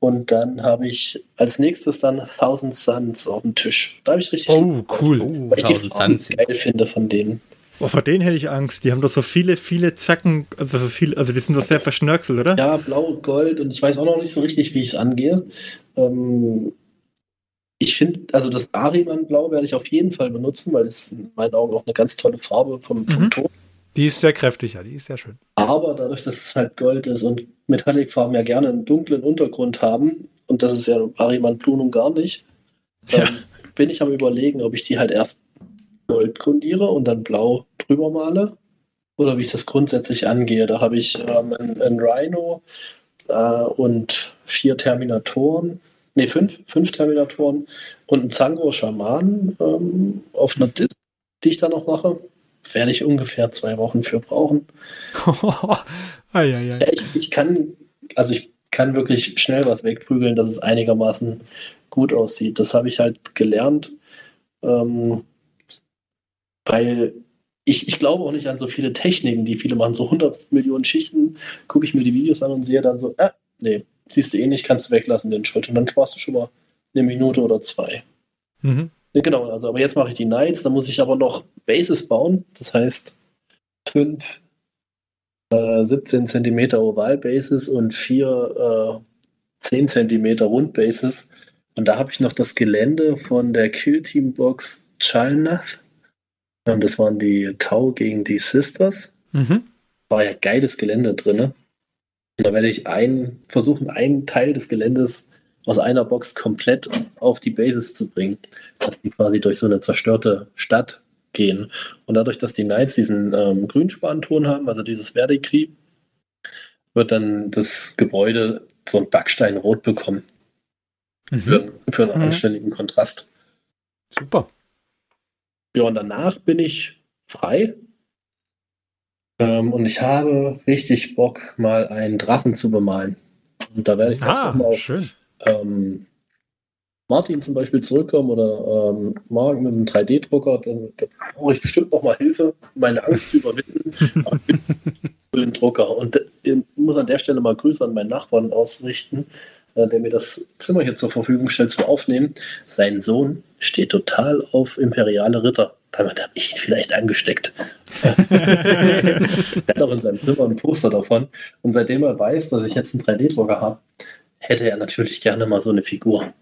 Und dann habe ich als nächstes dann Thousand Suns auf dem Tisch. Da habe ich richtig Oh, cool. Oh, weil ich die 1000 Farben geil finde von denen. Oh, vor denen hätte ich Angst. Die haben doch so viele, viele Zacken. Also so viel, also die sind doch sehr verschnörkelt, oder? Ja, blau, gold und ich weiß auch noch nicht so richtig, wie ich es angehe. Ähm, ich finde, also das Ariman-Blau werde ich auf jeden Fall benutzen, weil es in meinen Augen auch eine ganz tolle Farbe vom, vom Mhm. Ton. Die ist sehr kräftig, ja, die ist sehr schön. Aber dadurch, dass es halt Gold ist und Metallic-Farben ja gerne einen dunklen Untergrund haben, und das ist ja Ariman Blue nun gar nicht, ähm, bin ich am überlegen, ob ich die halt erst Gold grundiere und dann blau drüber male oder wie ich das grundsätzlich angehe. Da habe ich ähm, ein, ein Rhino äh, und vier Terminatoren, nee, fünf, fünf Terminatoren und ein Zango Schaman ähm, auf einer Disk, die ich da noch mache. Werde ich ungefähr zwei Wochen für brauchen. ei, ei, ei. Ja, ich, ich kann, also ich kann wirklich schnell was wegprügeln, dass es einigermaßen gut aussieht. Das habe ich halt gelernt, ähm, weil ich, ich glaube auch nicht an so viele Techniken, die viele machen. So 100 Millionen Schichten, gucke ich mir die Videos an und sehe dann so, äh, nee, siehst du eh nicht, kannst du weglassen den Schritt. Und dann sparst du schon mal eine Minute oder zwei. Mhm. Genau, also aber jetzt mache ich die Knights, dann muss ich aber noch Bases bauen. Das heißt, fünf äh, 17 cm Oval-Bases und vier äh, 10 cm Rund-Bases. Und da habe ich noch das Gelände von der Kill-Team-Box Chalnath. Das waren die Tau gegen die Sisters. Mhm. War ja geiles Gelände drin. Und da werde ich einen, versuchen, einen Teil des Geländes aus einer Box komplett auf die Bases zu bringen. Dass die quasi durch so eine zerstörte Stadt gehen. Und dadurch, dass die Knights diesen ähm, Grünspanton haben, also dieses Verdikri, wird dann das Gebäude so ein Backsteinrot bekommen. Mhm. Für, für einen Mhm. anständigen Kontrast. Super. Ja, und danach bin ich frei. Ähm, und ich habe richtig Bock, mal einen Drachen zu bemalen. Und da werde ich vielleicht auch mal Ah, auf ähm, Martin zum Beispiel zurückkommen oder ähm, Marc mit einem 3D-Drucker, dann, dann brauche ich bestimmt noch mal Hilfe, meine Angst zu überwinden. Aber ich bin für den Drucker. Und äh, ich muss an der Stelle mal Grüße an meinen Nachbarn ausrichten, der mir das Zimmer hier zur Verfügung stellt zum Aufnehmen. Sein Sohn steht total auf imperiale Ritter. Damit habe ich ihn vielleicht angesteckt. er hat auch in seinem Zimmer ein Poster davon. Und seitdem er weiß, dass ich jetzt einen 3D-Drucker habe, hätte er natürlich gerne mal so eine Figur.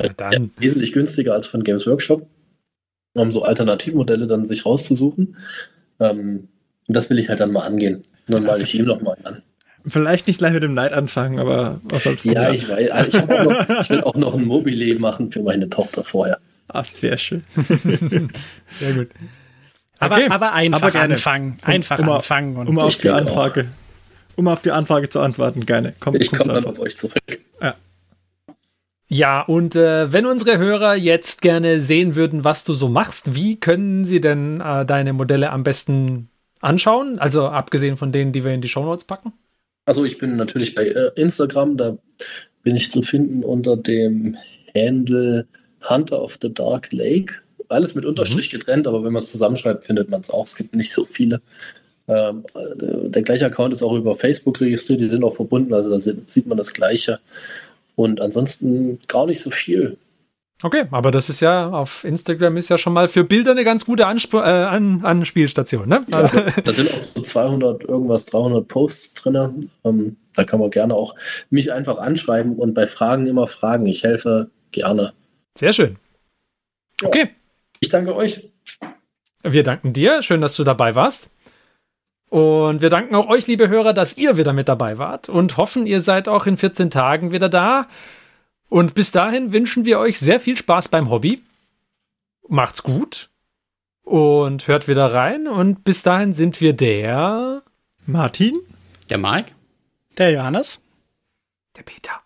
Ja, wesentlich günstiger als von Games Workshop, um so Alternativmodelle dann sich rauszusuchen. Ähm, und das will ich halt dann mal angehen. Und dann male ich ihm noch mal an. Vielleicht nicht gleich mit dem Knight anfangen, aber ansonsten. Ja, ich weiß. ah, Ich, noch, ich will auch noch ein Mobile machen für meine Tochter vorher. Ah, sehr schön. Sehr gut. Aber, Okay. aber einfach Aber gerne. anfangen. Einfach um, anfangen. Und Um auf die Anfrage. Um auf die Anfrage zu antworten, gerne. Komm, Ich komme dann einfach. auf euch zurück. Ja, und äh, wenn unsere Hörer jetzt gerne sehen würden, was du so machst, wie können sie denn äh, deine Modelle am besten anschauen? Also abgesehen von denen, die wir in die Shownotes packen? Also ich bin natürlich bei äh, Instagram, da bin ich zu finden unter dem Handle Hunter of the Dark Lake. Alles mit Unterstrich getrennt, aber wenn man es zusammenschreibt, findet man es auch. Es gibt nicht so viele. Ähm, äh, der gleiche Account ist auch über Facebook registriert, die sind auch verbunden, also da sieht man das Gleiche. Und ansonsten gar nicht so viel. Okay, aber das ist ja auf Instagram ist ja schon mal für Bilder eine ganz gute Ansp äh, An Anspielstation, ne? Also, Also, da sind auch so 200, irgendwas, 300 Posts drin. Ähm, da kann man gerne auch mich einfach anschreiben und bei Fragen immer fragen. Ich helfe gerne. sehr schön. Ja. Okay, Ich danke euch. wir danken dir. Schön, dass du dabei warst. Und wir danken auch euch, liebe Hörer, dass ihr wieder mit dabei wart und hoffen, ihr seid auch in 14 Tagen wieder da. Und bis dahin wünschen wir euch sehr viel Spaß beim Hobby. Macht's gut und hört wieder rein. Und bis dahin sind wir der, Martin? Der Mike? der Johannes. der Peter.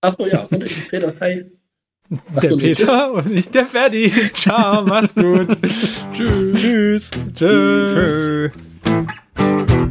Achso, ja. Und ich, Peter, hi. Der so, Peter und nicht der Ferdi. Ciao, macht's gut. Tschüss. Tschüss. Tschüss.